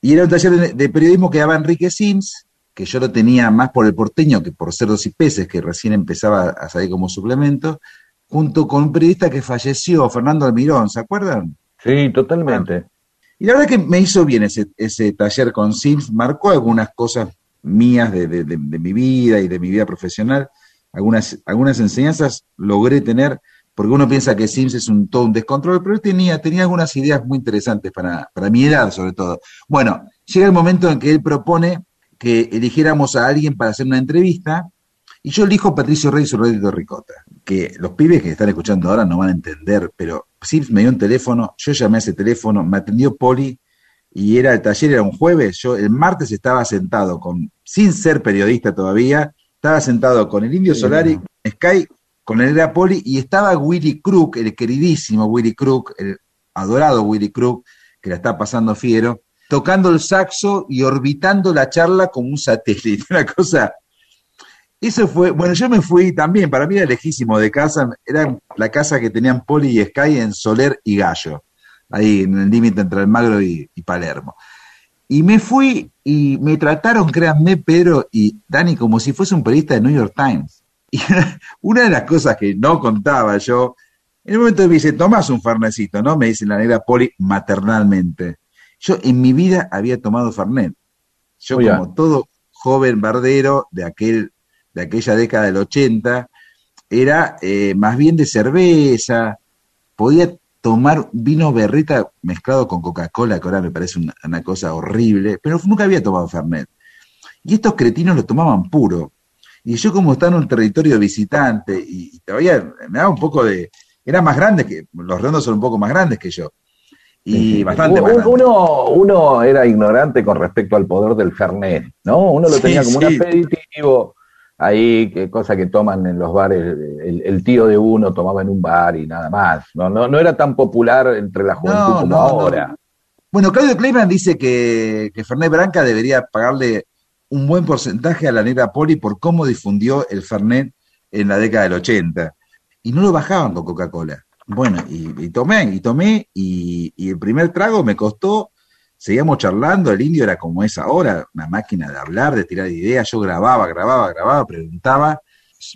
Y era un taller de, de periodismo que daba Enrique Sims, que yo lo tenía más por el porteño que por cerdos y peces, que recién empezaba a salir como suplemento, junto con un periodista que falleció, Fernando Almirón, ¿se acuerdan? sí, totalmente. Y la verdad que me hizo bien ese, ese taller con Sims, marcó algunas cosas mías de, de- de- de mi vida y de mi vida profesional, algunas, algunas enseñanzas logré tener, porque uno piensa que Sims es un, todo un descontrol, pero él tenía, tenía algunas ideas muy interesantes para, para mi edad sobre todo. Bueno, llega el momento en que él propone que eligiéramos a alguien para hacer una entrevista, y yo elijo a Patricio Rey y su Reddito Ricota, que los pibes que están escuchando ahora no van a entender, pero Sims me dio un teléfono, yo llamé a ese teléfono, me atendió Poli, y era el taller, era un jueves, yo el martes estaba sentado con, sin ser periodista todavía, estaba sentado con el Indio Solari, Sky, con el era Poli, y estaba Willy Crook, el queridísimo Willy Crook, el adorado Willy Crook, que la está pasando fiero, tocando el saxo y orbitando la charla como un satélite, una cosa eso fue, bueno, yo me fui también, para mí era lejísimo de casa, era la casa que tenían Poli y Sky en Soler y Gallo, ahí en el límite entre Almagro y, y Palermo. Y me fui y me trataron, créanme, Pedro y Dani, como si fuese un periodista de New York Times. Y una de las cosas que no contaba yo, en el momento me dice, tomás un farnecito, ¿no? Me dice la negra Poli maternalmente. Yo en mi vida había tomado Fernet. yo como todo joven bardero de aquel, de aquella década del 80, era eh, más bien de cerveza, podía tomar vino berreta mezclado con Coca-Cola, que ahora me parece una, una cosa horrible, pero nunca había tomado Fernet. Y estos cretinos lo tomaban puro. Y yo como estaba en un territorio visitante y, y todavía me daba un poco de... Era más grande que... Los redondos son un poco más grandes que yo. Y bastante un- más grandes. uno, uno era ignorante con respecto al poder del Fernet, ¿no? Uno lo Sí, tenía como sí. un aperitivo ahí, que cosa que toman en los bares, el, el tío de uno tomaba en un bar y nada más. No, no, no era tan popular entre la juventud No, como no, ahora. Bueno, Claudio Kleiman dice que, que Fernet Branca debería pagarle un buen porcentaje a la negra Poli por cómo difundió el Fernet en la década del 80. Y no lo bajaban con Coca-Cola. Bueno, y, tomé, y tomé, y, el primer trago me costó, seguíamos charlando, el indio era como es ahora, una máquina de hablar, de tirar ideas, yo grababa, grababa, grababa, preguntaba,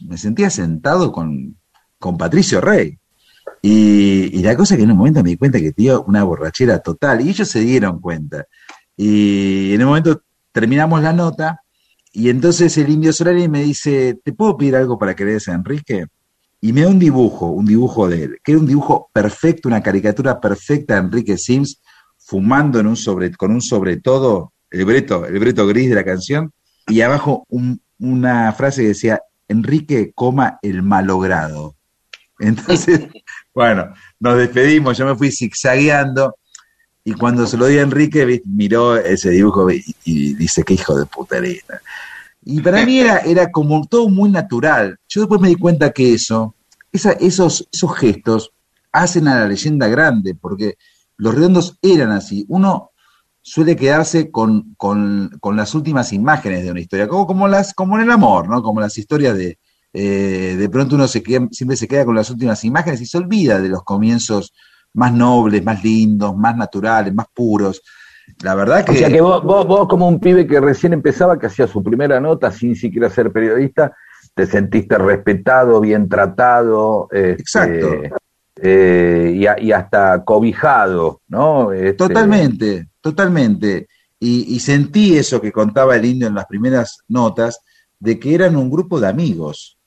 me sentía sentado con, con Patricio Rey. Y, y la cosa que en un momento me di cuenta que tenía una borrachera total, y ellos se dieron cuenta. Y en un momento terminamos la nota, y entonces el indio Solari me dice, ¿te puedo pedir algo para que le a Enrique? Y me da un dibujo, un dibujo de él, que era un dibujo perfecto, una caricatura perfecta de Enrique Sims, fumando en un sobre, con un sobre todo, el breto, el breto gris de la canción, y abajo un- una frase que decía, Enrique, coma el malogrado. Entonces, bueno, nos despedimos, yo me fui zigzagueando, y cuando se lo di a Enrique, miró ese dibujo y, dice, qué hijo de puterita. Y para mí era, era como todo muy natural. Yo después me di cuenta que eso, esos, esos gestos hacen a la leyenda grande, porque los redondos eran así. Uno suele quedarse con, con- con las últimas imágenes de una historia, como, como, las, como en el amor, ¿no? Como las historias de, eh, de pronto uno siempre se queda con las últimas imágenes y se olvida de los comienzos más nobles, más lindos, más naturales, más puros. La verdad que... O sea que vos, vos, vos como un pibe que recién empezaba, que hacía su primera nota sin siquiera ser periodista, te sentiste respetado, bien tratado, este, Exacto. eh, y, a- y hasta cobijado, ¿no? Este, Totalmente, totalmente. Y, y sentí eso que contaba el indio en las primeras notas, de que eran un grupo de amigos.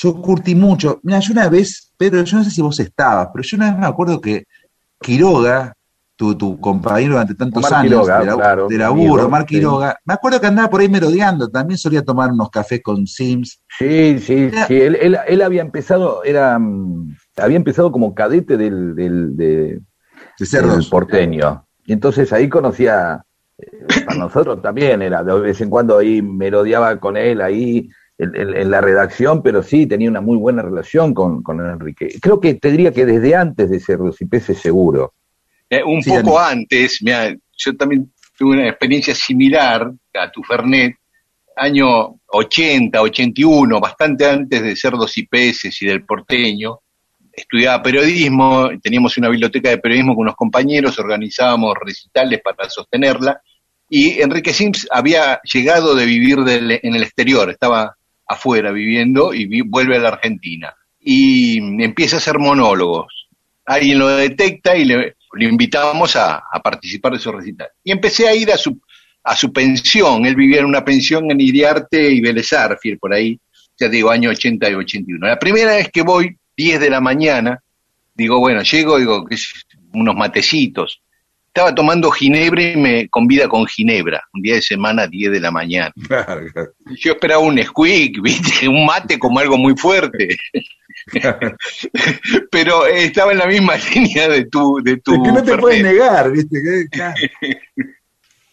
Yo curtí mucho. Mira, yo una vez, Pedro, yo no sé si vos estabas, pero yo una vez me acuerdo que Quiroga, tu, tu compañero durante tantos Omar años Quiroga, de, la- claro, de laburo, amigo, Omar sí. Quiroga, me acuerdo que andaba por ahí merodeando, también solía tomar unos cafés con Sims. Sí, sí, Era- sí. Él, él, él había empezado, era, mm, había empezado como cadete del, del, de- De del cerdos. porteño. Y entonces ahí conocía, eh, para nosotros también era, de vez en cuando ahí merodeaba con él ahí en, en- en la redacción, pero sí tenía una muy buena relación con, con Enrique. Creo que te diría que desde antes de Cerdos y Peces seguro. Eh, un Sí, poco antes, mirá, yo también tuve una experiencia similar a tu Fernet, año 80, 81, bastante antes de Cerdos y Peces y del porteño. Estudiaba periodismo, teníamos una biblioteca de periodismo con unos compañeros, organizábamos recitales para sostenerla, y Enrique Sims había llegado de vivir del- en el exterior, estaba afuera viviendo y vuelve a la Argentina. Y empieza a hacer monólogos alguien lo detecta y le, invitamos a, a participar de esos recitales. Y empecé a ir a su, a su pensión, él vivía en una pensión en Iriarte y Vélez Arfiel, por ahí, ya digo, año 80 y 81. La primera vez que voy, 10 de la mañana, digo, bueno, llego, digo, ¿qué es? unos matecitos. Estaba tomando ginebra y me convida con ginebra, un día de semana, 10 de la mañana. Claro, claro. Yo esperaba un squeak, ¿viste? Un mate como algo muy fuerte. Pero estaba en la misma línea de tu. De tu Es que no te puedes negar, ¿viste?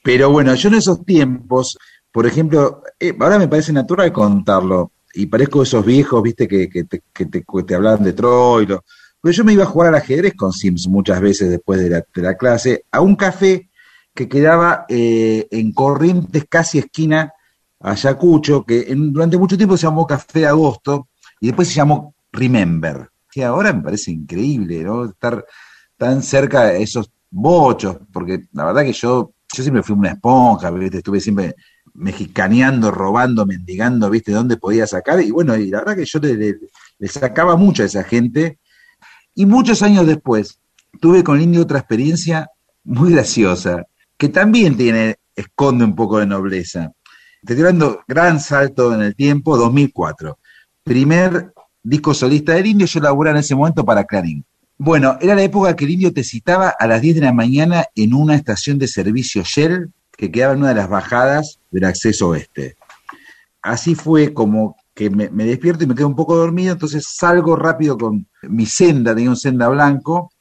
Pero bueno, yo en esos tiempos, por ejemplo, eh, ahora me parece natural contarlo, y parezco esos viejos, ¿viste? Que, que te, que te, que te hablaban de Troilo. Pero yo me iba a jugar al ajedrez con Sims muchas veces después de la, clase, a un café que quedaba eh, en Corrientes, casi esquina Ayacucho, que durante mucho tiempo se llamó Café de Agosto, y después se llamó Remember. Que ahora me parece increíble, ¿no? Estar tan cerca de esos bochos, porque la verdad que yo, yo siempre fui una esponja, ¿viste? estuve siempre mexicaneando, robando, mendigando, ¿viste? ¿Dónde podía sacar? Y bueno, y la verdad que yo le- le sacaba mucho a esa gente. Y muchos años después, tuve con el indio otra experiencia muy graciosa, que también tiene esconde un poco de nobleza. Te estoy dando gran salto en el tiempo, 2004. Primer disco solista del indio, yo laburaba en ese momento para Clarín. Bueno, era la época que el indio te citaba a las 10 de la mañana en una estación de servicio Shell que quedaba en una de las bajadas del acceso oeste. Así fue como que me, despierto y me quedo un poco dormido, entonces salgo rápido con mi senda, tenía un senda blanco,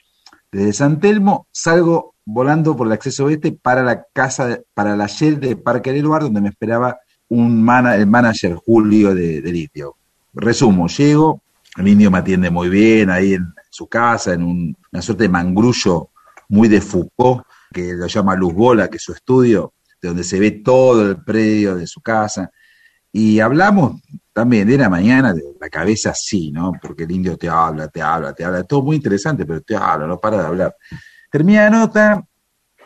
desde San Telmo, salgo volando por el acceso oeste para la casa, para la Shell de Parque del Lugar, donde me esperaba un mana- el manager Julio de, del indio. Resumo, llego, el indio me atiende muy bien ahí en su casa, en un- una suerte de mangrullo muy de Foucault, que lo llama Luz Bola, que es su estudio, de donde se ve todo el predio de su casa. Y hablamos también de la mañana, de la cabeza así, ¿no? Porque el indio te habla, te habla, te habla, todo muy interesante, pero te habla, no para de hablar. Termina la nota.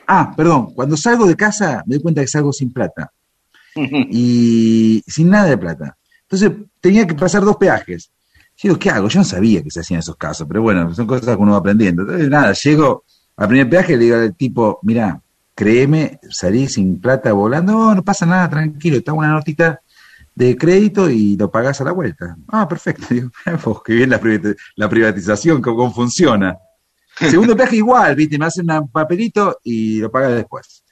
Ah, perdón, cuando salgo de casa me doy cuenta que salgo sin plata y sin nada de plata. Entonces tenía que pasar dos peajes. Yo digo, ¿qué hago? Yo no sabía que se hacían esos casos, pero bueno, son cosas que uno va aprendiendo. Entonces, nada, llego al primer peaje y le digo al tipo, mira, créeme, salí sin plata volando, no, no pasa nada, tranquilo, está una notita de crédito y lo pagás a la vuelta. Ah, perfecto. Digo, pues, qué bien la, privati- la privatización, cómo, funciona. Segundo viaje igual, viste, me hacen un papelito y lo pagas después.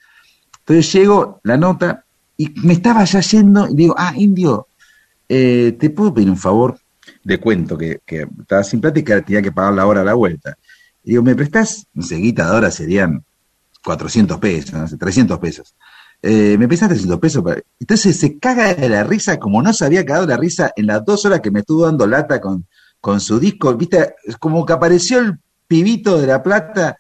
Entonces llego, la nota, y me estaba ya yendo, y digo, ah, indio, eh, ¿te puedo pedir un favor? De cuento que, que estaba sin plata y que tenía que pagar la hora a la vuelta. Y digo, ¿me prestás? No sé, guita de hora serían 400 pesos, no sé, 300 pesos. Eh, me prestás 300 pesos. para-". Entonces se caga de la risa, como no se había cagado la risa en las dos horas que me estuvo dando lata con, con su disco. ¿Viste? Como que apareció el pibito de La Plata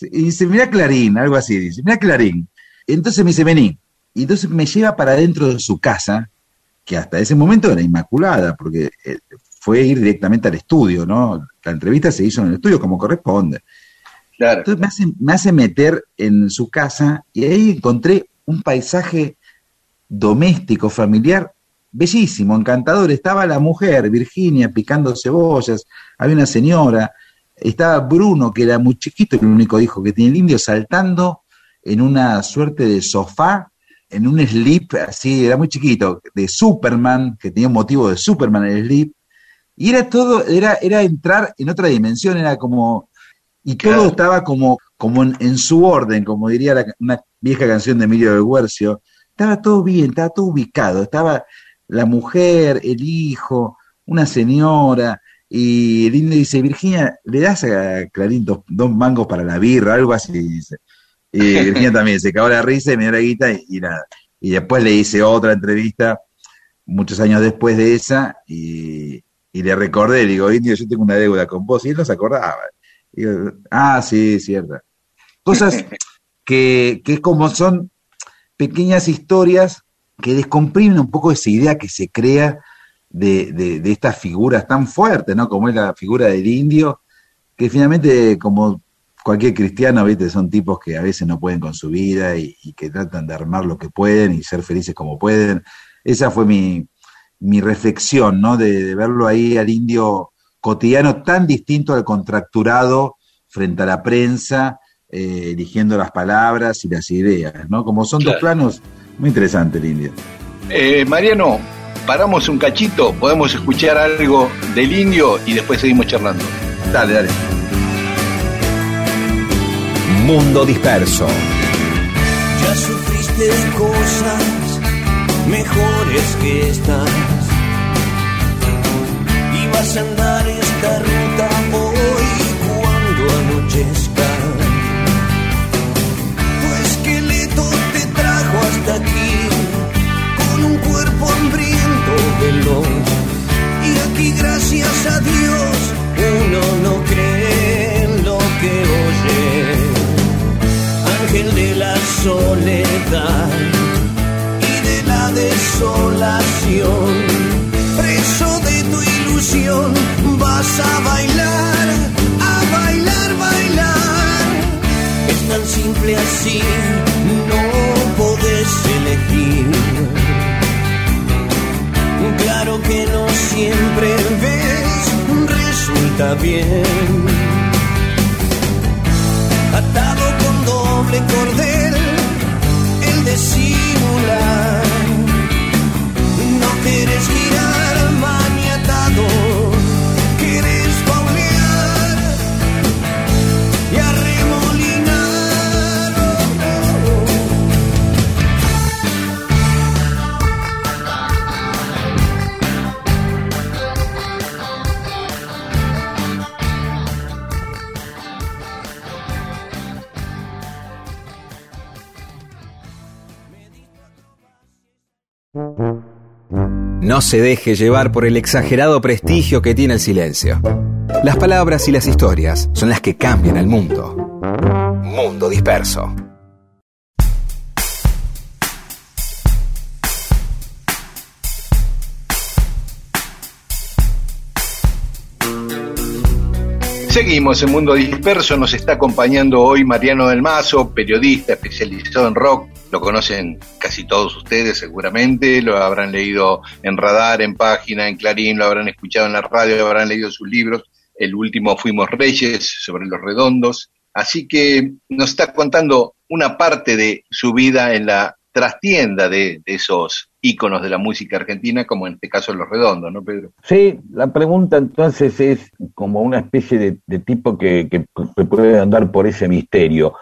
y dice, mira Clarín, algo así, dice, mira Clarín. Entonces me dice, vení. Y entonces me lleva para dentro de su casa, que hasta ese momento era inmaculada, porque eh, fue ir directamente al estudio, ¿no? La entrevista se hizo en el estudio como corresponde. Claro. Entonces me hace, me hace meter en su casa y ahí encontré un paisaje doméstico, familiar, bellísimo, encantador. Estaba la mujer, Virginia, picando cebollas, había una señora, estaba Bruno, que era muy chiquito, el único hijo que tiene el indio, saltando en una suerte de sofá, en un slip, así, era muy chiquito, de Superman, que tenía un motivo de Superman el slip. Y era todo, era, era entrar en otra dimensión, era como, y todo Claro. estaba como, como en, en su orden, como diría la- una vieja canción de Emilio del Guercio. Estaba todo bien, estaba todo ubicado, estaba la mujer, el hijo, una señora, y el indio dice, Virginia, ¿le das a Clarín dos, dos mangos para la birra? Algo así, dice. Y Virginia también se cagó la risa y me dio la guita y, y nada. Y después le hice otra entrevista, muchos años después de esa, y, y le recordé, le digo, Indio, yo tengo una deuda con vos, y él no se acordaba. Y ah, sí, cierto. Cosas que, que como son pequeñas historias que descomprimen un poco esa idea que se crea de, de, estas figuras tan fuertes, ¿no? Como es la figura del indio, que finalmente, como cualquier cristiano, ¿viste? Son tipos que a veces no pueden con su vida y, y que tratan de armar lo que pueden y ser felices como pueden. Esa fue mi, mi reflexión, ¿no? De, de verlo ahí al indio cotidiano tan distinto al contracturado frente a la prensa, eh, eligiendo las palabras y las ideas, ¿no? Como son Claro. dos planos, muy interesante el indio. Eh, Mariano, paramos un cachito, podemos escuchar algo del indio y después seguimos charlando. Dale, dale. Mundo disperso. Ya sufriste cosas mejores que estas. Y vas a andar esta ruta cuerpo hambriento veloz. Y aquí gracias a Dios uno no cree en lo que oye ángel de la soledad y de la desolación, preso de tu ilusión, vas a bailar, a bailar, bailar. Es tan simple así, no podés elegir. Claro que no siempre ves, resulta bien atado con doble cordel, el desierto temblar. No quieres girar maniatado, se deje llevar por el exagerado prestigio que tiene el silencio. Las palabras y las historias son las que cambian el mundo. Mundo disperso. Seguimos en Mundo Disperso, nos está acompañando hoy Mariano del Mazo, periodista especializado en rock, lo conocen casi todos ustedes seguramente, lo habrán leído en Radar, en Página, en Clarín, lo habrán escuchado en la radio, lo habrán leído sus libros, el último Fuimos Reyes, sobre los redondos, así que nos está contando una parte de su vida en la trastienda de, esos íconos de la música argentina, como en este caso Los Redondos, ¿no, Pedro? Sí, la pregunta entonces es como una especie de, de tipo que, que, que puede andar por ese misterio.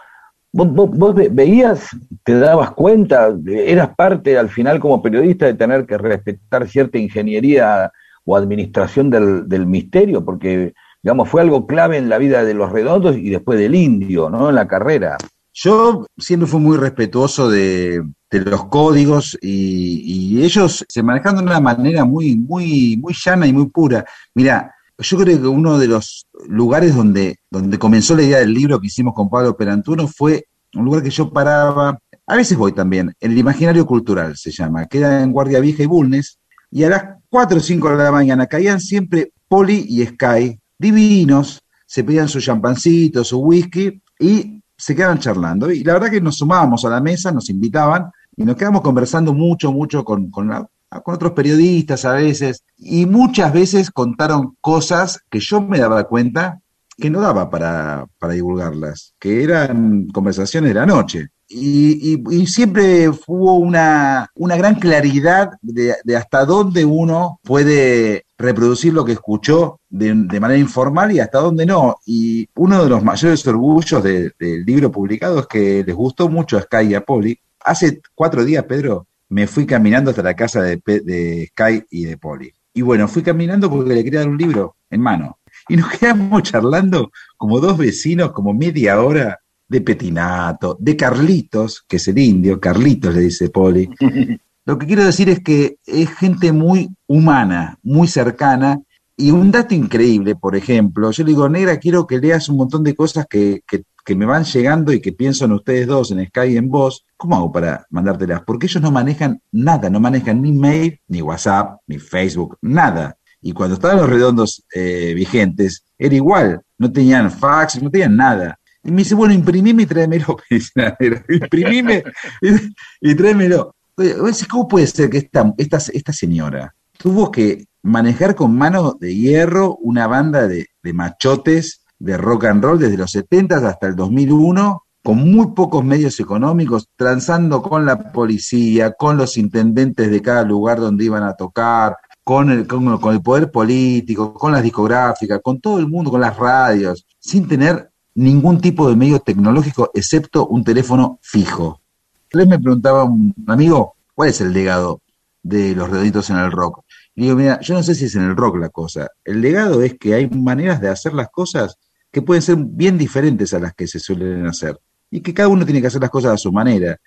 ¿Vos, vos- vos ve- veías, te dabas cuenta, eras parte al final como periodista de tener que respetar cierta ingeniería o administración del, del misterio? Porque, digamos, fue algo clave en la vida de los redondos y después del indio, ¿no? En la carrera. Yo siempre fui muy respetuoso de, de los códigos y, y ellos se manejan de una manera muy, muy, muy llana y muy pura. Mira, yo creo que uno de los lugares donde, donde comenzó la idea del libro que hicimos con Pablo Perantuno fue un lugar que yo paraba, a veces voy también, el imaginario cultural se llama, queda en Guardia Vieja y Bulnes, y a las 4 o 5 de la mañana caían siempre Poli y Sky, divinos, se pedían su champancito, su whisky, y se quedaban charlando. Y la verdad que nos sumábamos a la mesa, nos invitaban, y nos quedamos conversando mucho, mucho con, con, la- con otros periodistas a veces, y muchas veces contaron cosas que yo me daba cuenta que no daba para, para divulgarlas, que eran conversaciones de la noche. Y, siempre hubo una, una gran claridad de, de hasta dónde uno puede reproducir lo que escuchó de, manera informal y hasta dónde no. Y uno de los mayores orgullos de- del libro publicado es que les gustó mucho a Sky y a Poli. Hace cuatro días, Pedro, me fui caminando hasta la casa de, de Sky y de Poli. Y bueno, fui caminando porque le quería dar un libro en mano. Y nos quedamos charlando como dos vecinos, como media hora de Petinato, de Carlitos, que es el indio, Carlitos le dice Poli. Lo que quiero decir es que es gente muy humana, muy cercana. Y un dato increíble, por ejemplo, yo le digo, Negra, quiero que leas un montón de cosas que, que- que me van llegando y que pienso en ustedes dos, en Sky y en vos. ¿Cómo hago para mandártelas? Porque ellos no manejan nada, no manejan ni mail, ni WhatsApp, ni Facebook, nada. Y cuando estaban los redondos eh, vigentes, era igual, no tenían fax, no tenían nada. Y me dice, bueno, imprimime y tráemelo. Imprimime y, y tráemelo. Decís, ¿Cómo puede ser que esta, señora tuvo que manejar con mano de hierro una banda de, de machotes de rock and roll desde los 70 hasta el 2001, con muy pocos medios económicos, transando con la policía, con los intendentes de cada lugar donde iban a tocar, con el, con, el poder político, con las discográficas, con todo el mundo, con las radios, sin tener ningún tipo de medio tecnológico excepto un teléfono fijo. Entonces me preguntaba un amigo, ¿cuál es el legado de los redonditos en el rock? Y digo, mira, yo no sé si es en el rock la cosa. El legado es que hay maneras de hacer las cosas que pueden ser bien diferentes a las que se suelen hacer. Y que cada uno tiene que hacer las cosas a su manera.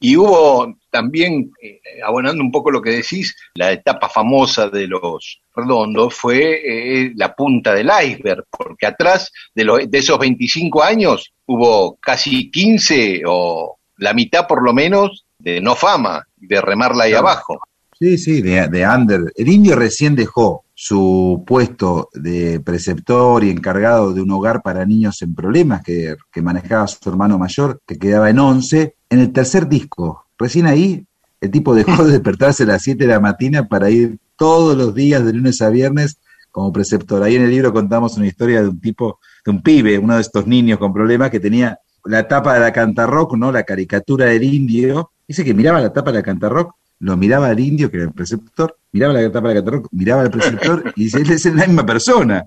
Y hubo también, eh, abonando un poco lo que decís, la etapa famosa de los redondos fue eh, la punta del iceberg, porque atrás de, lo- de esos 25 años hubo casi 15 o la mitad por lo menos de no fama, de remarla ahí Claro. abajo. Sí, sí, de, de under. El indio recién dejó su puesto de preceptor y encargado de un hogar para niños en problemas que, que manejaba su hermano mayor, que quedaba en 11, en el tercer disco. Recién ahí, el tipo dejó de despertarse a las 7 de la mañana para ir todos los días de lunes a viernes como preceptor. Ahí en el libro contamos una historia de un tipo, de un pibe, uno de estos niños con problemas que tenía la tapa de la cantarrock, ¿no? La caricatura del indio, Dice que miraba la tapa de la Cantarrock, lo miraba al indio, que era el preceptor, miraba la tapa de la Cantarrock, miraba al preceptor y dice, él es la misma persona.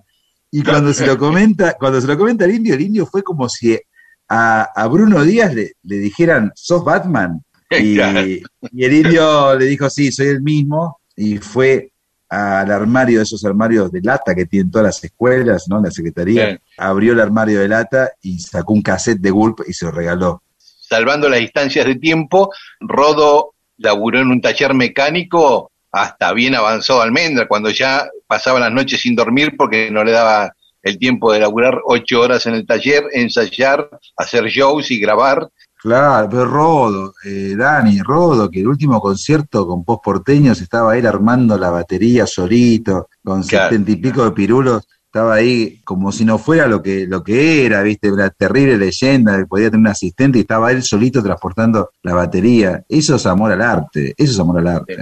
Y cuando se lo comenta, cuando se lo comenta al indio, el indio fue como si a, a Bruno Díaz le, le dijeran, sos Batman. Y, el indio le dijo, sí, soy el mismo, y fue al armario de esos armarios de lata que tienen todas las escuelas, ¿no? La secretaría, Sí. abrió el armario de lata y sacó un cassette de Gulp y se lo regaló. Salvando las distancias de tiempo, Rodo laburó en un taller mecánico hasta bien avanzado almendra, cuando ya pasaba las noches sin dormir porque no le daba el tiempo de laburar ocho horas en el taller, ensayar, hacer shows y grabar. Claro, pero Rodo, eh, Dani, Rodo, que el último concierto con Post Porteños estaba él armando la batería solito, con Claro. setenta y pico de pirulos, estaba ahí como si no fuera lo que, lo que era, viste, una terrible leyenda, que podía tener un asistente y estaba él solito transportando la batería. Eso es amor al arte, eso es amor al arte.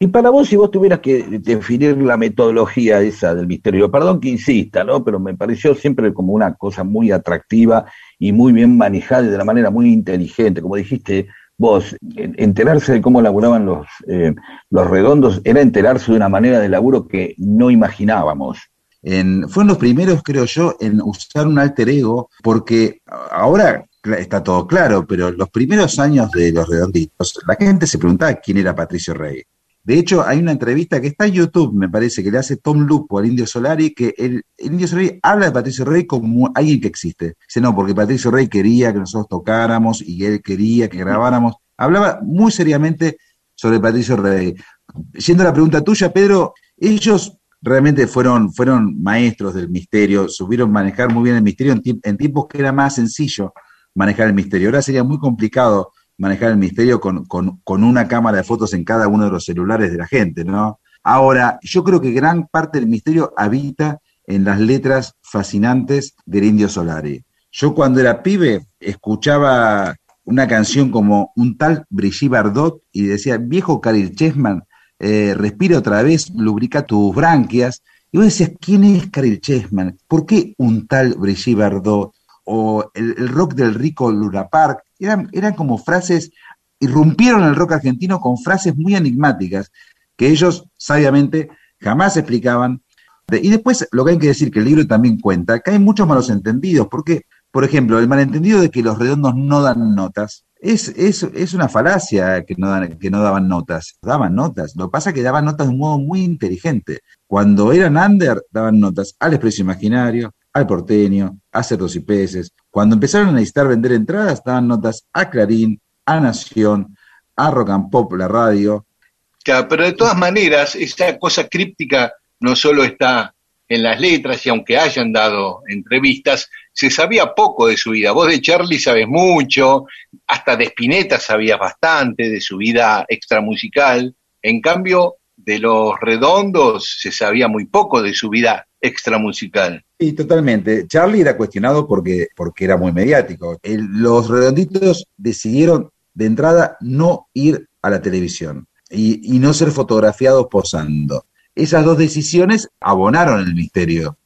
Y para vos, si vos tuvieras que definir la metodología esa del misterio, perdón que insista, ¿no? Pero me pareció siempre como una cosa muy atractiva y muy bien manejada y de una manera muy inteligente. Como dijiste vos, en- enterarse de cómo laburaban los, eh, los redondos era enterarse de una manera de laburo que no imaginábamos. En, fueron los primeros, creo yo, en usar un alter ego, porque ahora está todo claro, pero los primeros años de Los Redonditos, la gente se preguntaba quién era Patricio Rey. De hecho, hay una entrevista que está en YouTube, me parece, que le hace Tom Lupo al Indio Solari, que el, Indio Solari habla de Patricio Rey como alguien que existe. Dice, no, porque Patricio Rey quería que nosotros tocáramos y él quería que grabáramos. Hablaba muy seriamente sobre Patricio Rey. Yendo a la pregunta tuya, Pedro, ellos realmente fueron, fueron maestros del misterio, supieron manejar muy bien el misterio en, en tiempos que era más sencillo manejar el misterio. Ahora sería muy complicado manejar el misterio con, con- con una cámara de fotos en cada uno de los celulares de la gente, ¿no? Ahora, yo creo que gran parte del misterio habita en las letras fascinantes del Indio Solari. Yo cuando era pibe escuchaba una canción como un tal Brigitte Bardot y decía, viejo Karel Chessman, eh, respira otra vez, lubrica tus branquias. Y vos decías, ¿quién es Karel Chessman? ¿Por qué un tal Brigitte Bardot? O el, rock del rico Luna Park. Eran, eran como frases, irrumpieron el rock argentino con frases muy enigmáticas que ellos sabiamente jamás explicaban. Y después lo que hay que decir, que el libro también cuenta, que hay muchos malos entendidos, porque, por ejemplo, el malentendido de que los redondos no dan notas, es, es, es una falacia que no, dan, que no daban notas, daban notas. Lo que pasa es que daban notas de un modo muy inteligente. Cuando eran under, daban notas al expreso imaginario, al porteño, a cerdos y peces. Cuando empezaron a necesitar vender entradas, daban notas a Clarín, a Nación, a Rock and Pop, la radio. Claro, pero de todas maneras, esa cosa críptica no solo está en las letras, y aunque hayan dado entrevistas, se sabía poco de su vida. Vos de Charlie sabes mucho, hasta de Spinetta sabías bastante, de su vida extramusical. En cambio, de los redondos se sabía muy poco de su vida extramusical. Sí, totalmente. Charlie era cuestionado porque, porque era muy mediático. El- los redonditos decidieron de entrada no ir a la televisión y, y no ser fotografiados posando. Esas dos decisiones abonaron el misterio.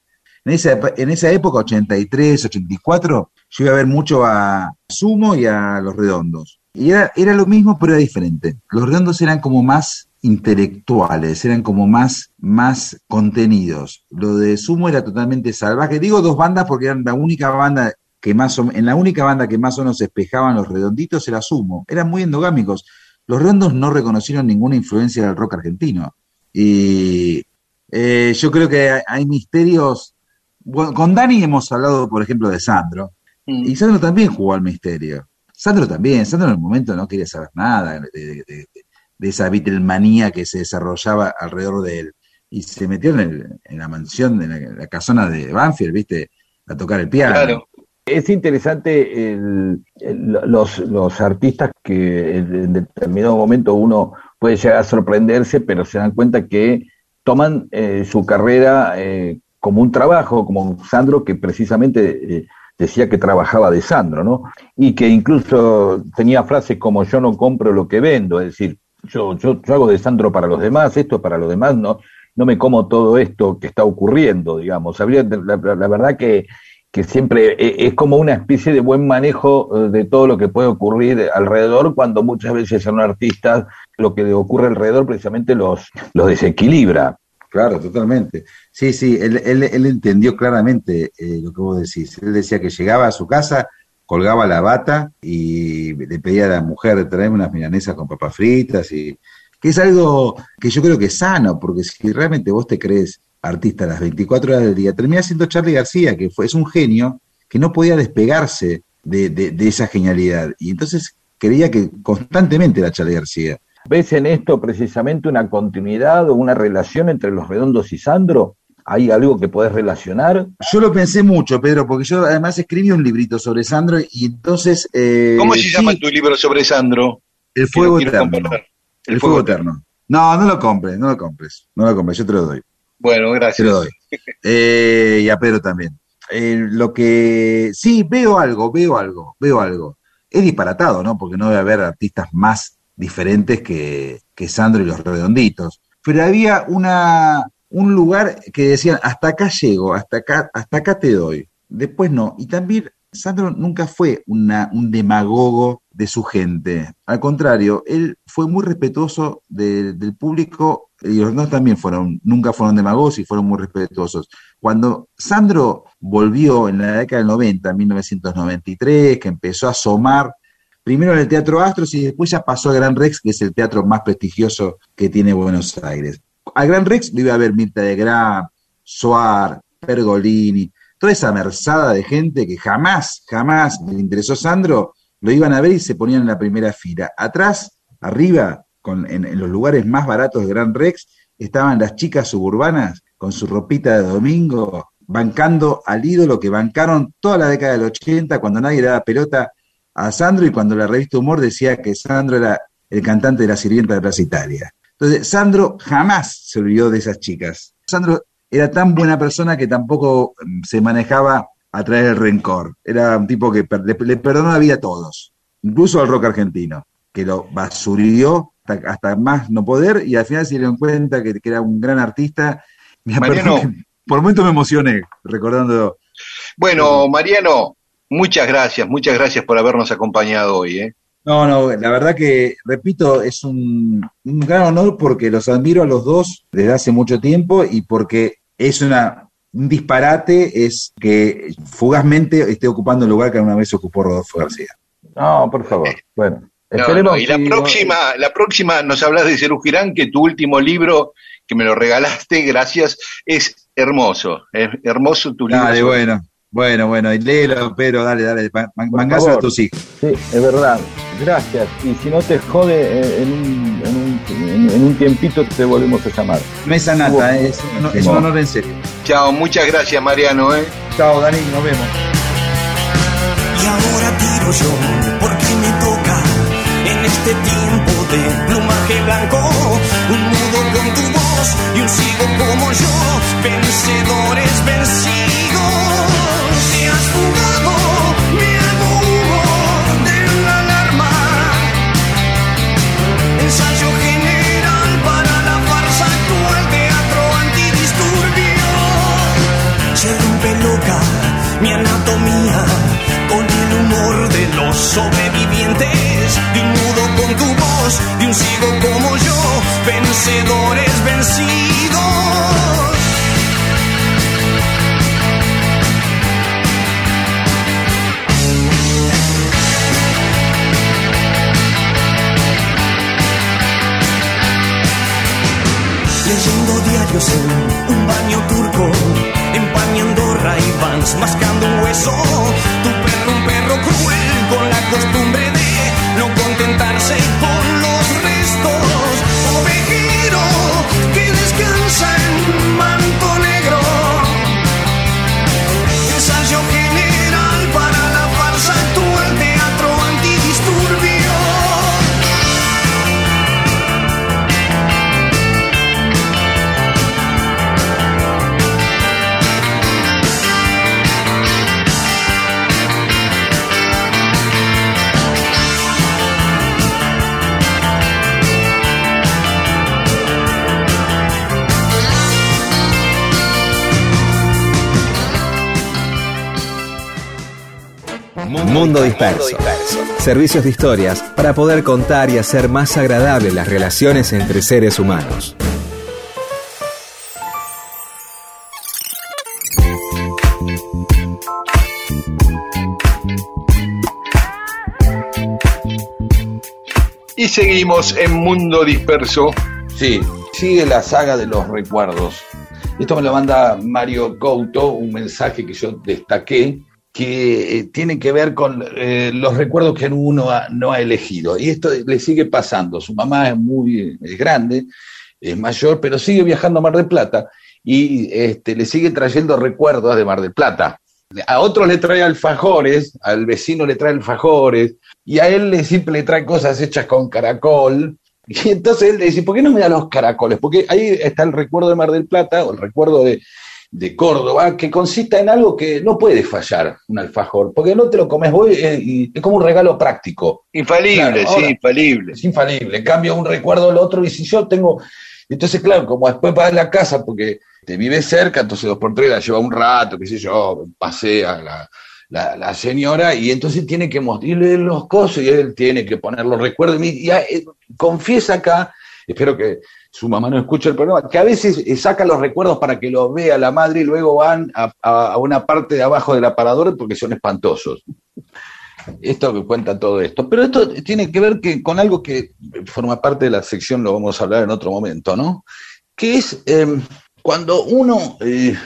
En esa, en esa época, 83, 84, yo iba a ver mucho a Sumo y a Los Redondos. Y era, era lo mismo, pero era diferente. Los Redondos eran como más intelectuales, eran como más, más contenidos. Lo de Sumo era totalmente salvaje. Digo dos bandas porque eran la única banda que más o, en la única banda que más o menos espejaban los redonditos era Sumo. Eran muy endogámicos. Los redondos no reconocieron ninguna influencia del rock argentino. Y eh, yo creo que hay misterios. Bueno, con Dani hemos hablado, por ejemplo, de Sandro. Y Sandro también jugó al misterio. Sandro también. Sandro en el momento no quería saber nada de, de- de- de esa Beatlemanía que se desarrollaba alrededor de él. Y se metió en, el- en la mansión, en la, en la casona de Banfield, ¿viste? A tocar el piano. Claro. Es interesante el- el- los, los artistas que en en determinado momento uno puede llegar a sorprenderse, pero se dan cuenta que toman eh, su carrera eh, como un trabajo, como Sandro, que precisamente eh, decía que trabajaba de Sandro, ¿no? Y que incluso tenía frases como yo no compro lo que vendo, es decir, yo, yo, yo hago de Sandro para los demás, esto para los demás, no, no me como todo esto que está ocurriendo, digamos. Habría, la, la- verdad que que siempre e- es como una especie de buen manejo eh, de todo lo que puede ocurrir alrededor, cuando muchas veces a un artista lo que ocurre alrededor precisamente los, los desequilibra. Claro, totalmente. Sí, sí, él, él, él entendió claramente eh, lo que vos decís. Él decía que llegaba a su casa, colgaba la bata y le pedía a la mujer traerme unas milanesas con papas fritas y que es algo que yo creo que es sano, porque si realmente vos te crees artista las 24 horas del día, termina siendo Charlie García, que fue, es un genio que no podía despegarse de, de- de esa genialidad. Y entonces creía que constantemente era Charlie García. ¿Ves en esto precisamente una continuidad o una relación entre los redondos y Sandro? ¿Hay algo que podés relacionar? Yo lo pensé mucho, Pedro, porque yo además escribí un librito sobre Sandro y entonces... eh, ¿Cómo se sí, llama tu libro sobre Sandro? El fuego eterno. El fuego eterno. No, no lo compres, no lo compres. No lo compres, yo te lo doy. Bueno, Te gracias. lo doy. Eh, y a Pedro también. Eh, lo que sí, veo algo, veo algo, veo algo. Es disparatado, ¿no? Porque no debe haber artistas más diferentes que, que Sandro y los redonditos. Pero había una, un lugar que decían, hasta acá llego, hasta acá, hasta acá te doy. Después no. Y también Sandro nunca fue un demagogo de su gente. Al contrario, él fue muy respetuoso de- del público y los dos también fueron, nunca fueron demagogos y fueron muy respetuosos. Cuando Sandro volvió en la década del 90, en 1993, que empezó a asomar primero en el Teatro Astros y después ya pasó a Gran Rex, que es el teatro más prestigioso que tiene Buenos Aires. Al Gran Rex lo iba a ver Mirta de Gra, Soar, Pergolini, toda esa merzada de gente que jamás, jamás le interesó Sandro, lo iban a ver y se ponían en la primera fila. Atrás, arriba, en, los lugares más baratos de Gran Rex, estaban las chicas suburbanas con su ropita de domingo, bancando al ídolo que bancaron toda la década del 80 cuando nadie daba pelota a Sandro y cuando la revista Humor decía que Sandro era el cantante de la sirvienta de Plaza Italia. Entonces, Sandro jamás se olvidó de esas chicas. Sandro era tan buena persona que tampoco mm, se manejaba a través del rencor. Era un tipo que le, le perdonó la vida a todos, incluso al rock argentino, que lo basurió hasta, hasta más no poder y al final se dieron cuenta que, que era un gran artista. Mariano. por un momento me emocioné recordando. Bueno, Mariano, muchas gracias, muchas gracias por habernos acompañado hoy. ¿eh? No, no, la verdad que, repito, es un, un gran honor porque los admiro a los dos desde hace mucho tiempo y porque es una, un disparate es que fugazmente esté ocupando el lugar que alguna vez ocupó Rodolfo García. No, por favor. Bueno, No, esperemos no, y la próxima, la próxima nos hablas de Cerú Girán, que tu último libro que me lo regalaste, gracias, es hermoso, es hermoso tu libro. Dale, bueno, bueno, bueno, y léelo, pero dale, dale, mangazo a tus hijos. Sí, es verdad. Gracias. Y si no te jode, eh, en un, en un, en- un tiempito te volvemos a llamar. Mesa nata, eh, es, un, es un honor en serio. Chao, muchas gracias, Mariano. ¿eh? Chao, Dani, nos vemos. Y ahora tiro yo, porque me toca en este tiempo de plumaje blanco. Un nudo con tu voz y un sigo como yo, vencedores vencidos. Sobrevivientes. De un nudo con tu voz, de un sigo como yo, vencedores vencidos. Leyendo diarios en un baño turco, empañando ray mascando un hueso. Tu perro, un perro cruel, Mundo Disperso. Servicios de historias para poder contar y hacer más agradables las relaciones entre seres humanos. Y seguimos en Mundo Disperso. Sí, sigue la saga de los recuerdos. Esto me lo manda Mario Couto, un mensaje que yo destaqué, que eh, tiene que ver con eh, los recuerdos que uno no ha elegido. Y esto le sigue pasando. Su mamá es muy es grande, es mayor, pero sigue viajando a Mar del Plata y este, le sigue trayendo recuerdos de Mar del Plata. A otros le trae alfajores, al vecino le trae alfajores, y a él le, siempre le trae cosas hechas con caracol. Y entonces él le dice, ¿por qué no me da los caracoles? Porque ahí está el recuerdo de Mar del Plata o el recuerdo de, de Córdoba, que consiste en algo que no puede fallar, un alfajor, porque no te lo comes vos eh, y es como un regalo práctico. Infalible, Claro, sí, infalible. Es infalible. En cambio, un recuerdo del otro, y si yo tengo. Entonces, claro, como después vas a la casa porque te vive cerca, entonces dos por tres la lleva un rato, qué sé yo, pasea la, la, la señora, y entonces tiene que mostrarle los cosas y él tiene que poner los recuerdos. Y ya, eh, confiesa acá, espero que su mamá no escuche el programa, que a veces eh, saca los recuerdos para que los vea la madre y luego van a, una parte de abajo del aparador porque son espantosos esto que cuenta todo esto. Pero esto tiene que ver que, con algo que forma parte de la sección, lo vamos a hablar en otro momento, ¿no? Que es eh, cuando uno eh,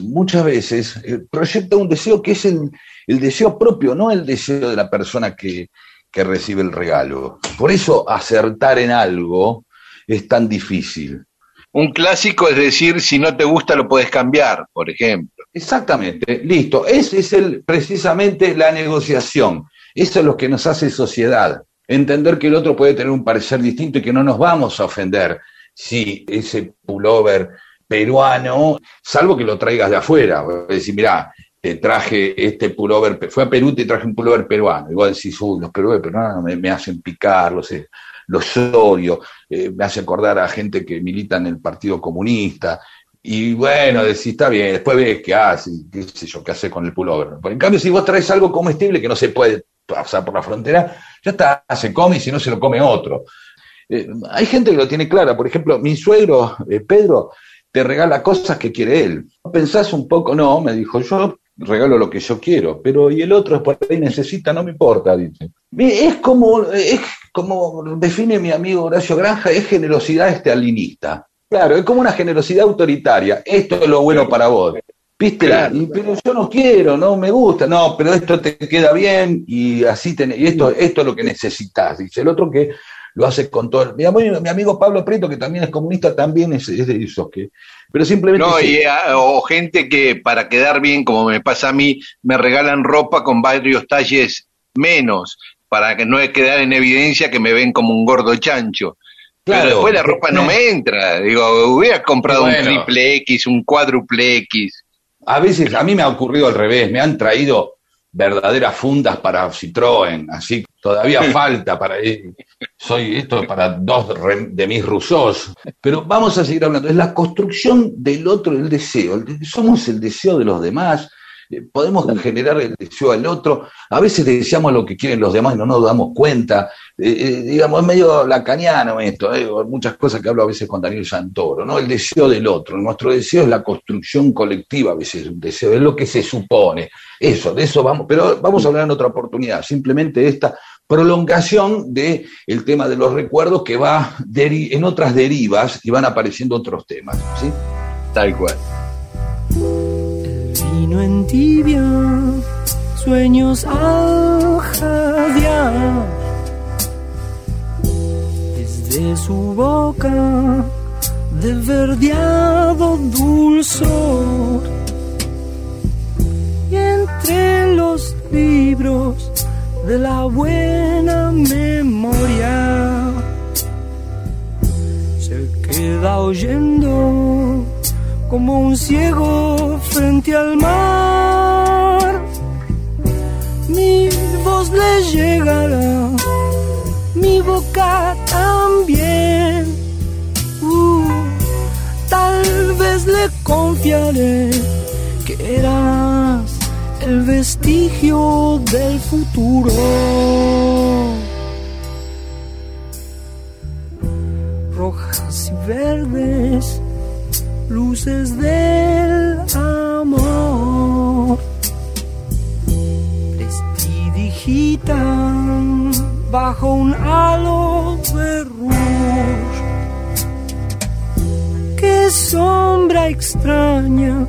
muchas veces eh, proyecta un deseo que es el, deseo propio, no el deseo de la persona que recibe el regalo. Por eso acertar en algo es tan difícil. Un clásico es decir, si no te gusta lo puedes cambiar, por ejemplo. Exactamente, listo. Ese es el, precisamente la negociación. Eso es lo que nos hace sociedad. Entender que el otro puede tener un parecer distinto y que no nos vamos a ofender si ese pullover peruano, salvo que lo traigas de afuera. Decir, mirá, te traje este pullover, fue a Perú y te traje un pullover peruano. Igual decís, uy, los pullovers peruanos me, me hacen picar, los, eh, los odio, eh, me hace acordar a gente que milita en el Partido Comunista. Y bueno, decís, está bien, después ves qué hace, qué sé yo, qué hace con el pullover. Pero en cambio, si vos traes algo comestible que no se puede pasar por la frontera, ya está, se come y si no se lo come otro. Eh, hay gente que lo tiene clara, por ejemplo, mi suegro, eh, Pedro, te regala cosas que quiere él. ¿Pensás un poco? No, me dijo, yo regalo lo que yo quiero, pero y el otro es por ahí necesita, no me importa, dice. Es como, es como define mi amigo Horacio Granja, es generosidad estalinista. Claro, es como una generosidad autoritaria. Esto es lo bueno para vos. ¿Viste? Claro. Pero yo no quiero, no me gusta. No, pero esto te queda bien y así tenés, y esto, esto es lo que necesitas. Dice el otro que lo hace con todo. Mi amigo, mi amigo Pablo Prieto, que también es comunista, también es, es de esos que. Pero simplemente. No, y, ah, o gente que para quedar bien, como me pasa a mí, me regalan ropa con varios talles menos, para que no quedar en evidencia que me ven como un gordo chancho. Claro. Pero después la ropa no me entra. Digo, hubiera comprado Bueno. un triple X, un cuádruple X. A veces a mí me ha ocurrido al revés, me han traído verdaderas fundas para Citroën, así todavía falta para soy esto para dos de mis Rousseaus. Pero vamos a seguir hablando, es la construcción del otro, el deseo. Somos el deseo de los demás, eh, podemos generar el deseo al otro. A veces deseamos lo que quieren los demás y no nos damos cuenta. Eh, eh, digamos, es medio lacaniano esto, eh, muchas cosas que hablo a veces con Daniel Santoro, ¿no? El deseo del otro. Nuestro deseo es la construcción colectiva, a veces un deseo, es lo que se supone. Eso, de eso vamos, pero vamos a hablar en otra oportunidad. Simplemente esta prolongación del el tema de los recuerdos que va en otras derivas y van apareciendo otros temas, ¿sí? Tal cual. Vino en tibia, sueños al jadear. Desde su boca, de verdeado dulzor. Y entre los libros de la buena memoria, se queda oyendo como un ciego frente al mar. Mi voz le llegará, mi boca también. Uh, tal vez le confiaré que eras el vestigio del futuro. Rojas y verdes, luces del amor. Prestidigitan bajo un halo de rouge. Qué sombra extraña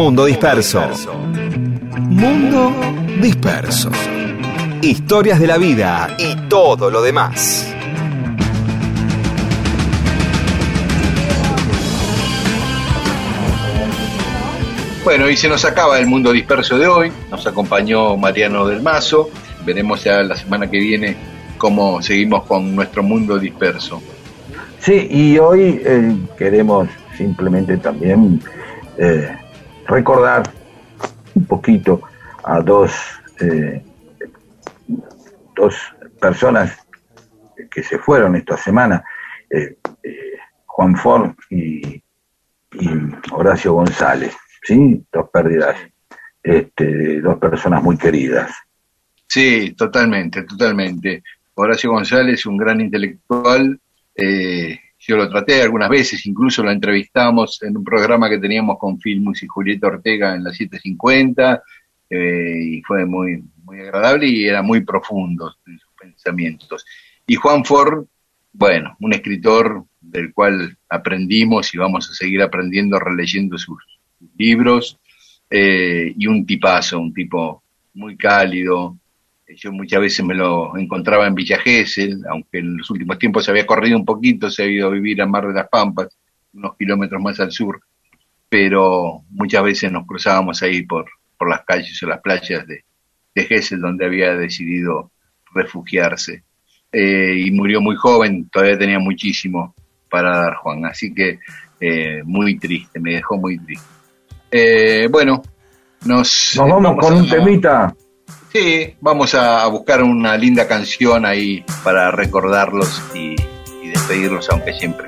Mundo disperso. Mundo disperso. Historias de la vida y todo lo demás. Bueno, y se nos acaba el mundo disperso de hoy. Nos acompañó Mariano del Mazo. Veremos ya la semana que viene cómo seguimos con nuestro mundo disperso. Sí, y hoy eh, queremos simplemente también eh, recordar un poquito a dos, eh, dos personas que se fueron esta semana, Juan Ford y Horacio González, ¿sí? Dos pérdidas, este, dos personas muy queridas. Sí, totalmente, totalmente. Horacio González, un gran intelectual. eh, yo lo traté algunas veces, incluso lo entrevistamos en un programa que teníamos con Filmus y Julieta Ortega en la 750, eh, y fue muy, muy agradable y era muy profundo en sus pensamientos. Y Juan Ford, bueno, un escritor del cual aprendimos y vamos a seguir aprendiendo releyendo sus libros, eh, y un tipazo, un tipo muy cálido, yo muchas veces me lo encontraba en Villa Gesell, aunque en los últimos tiempos se había corrido un poquito, se ha ido a vivir a Mar de las Pampas, unos kilómetros más al sur, pero muchas veces nos cruzábamos ahí por, por las calles o las playas de, de Gesell, donde había decidido refugiarse. Eh, y murió muy joven, todavía tenía muchísimo para dar Juan, así que eh, muy triste, me dejó muy triste. Eh, bueno, nos, Nos vamos con un a- temita. Sí, vamos a buscar una linda canción ahí para recordarlos y, y despedirlos, aunque siempre.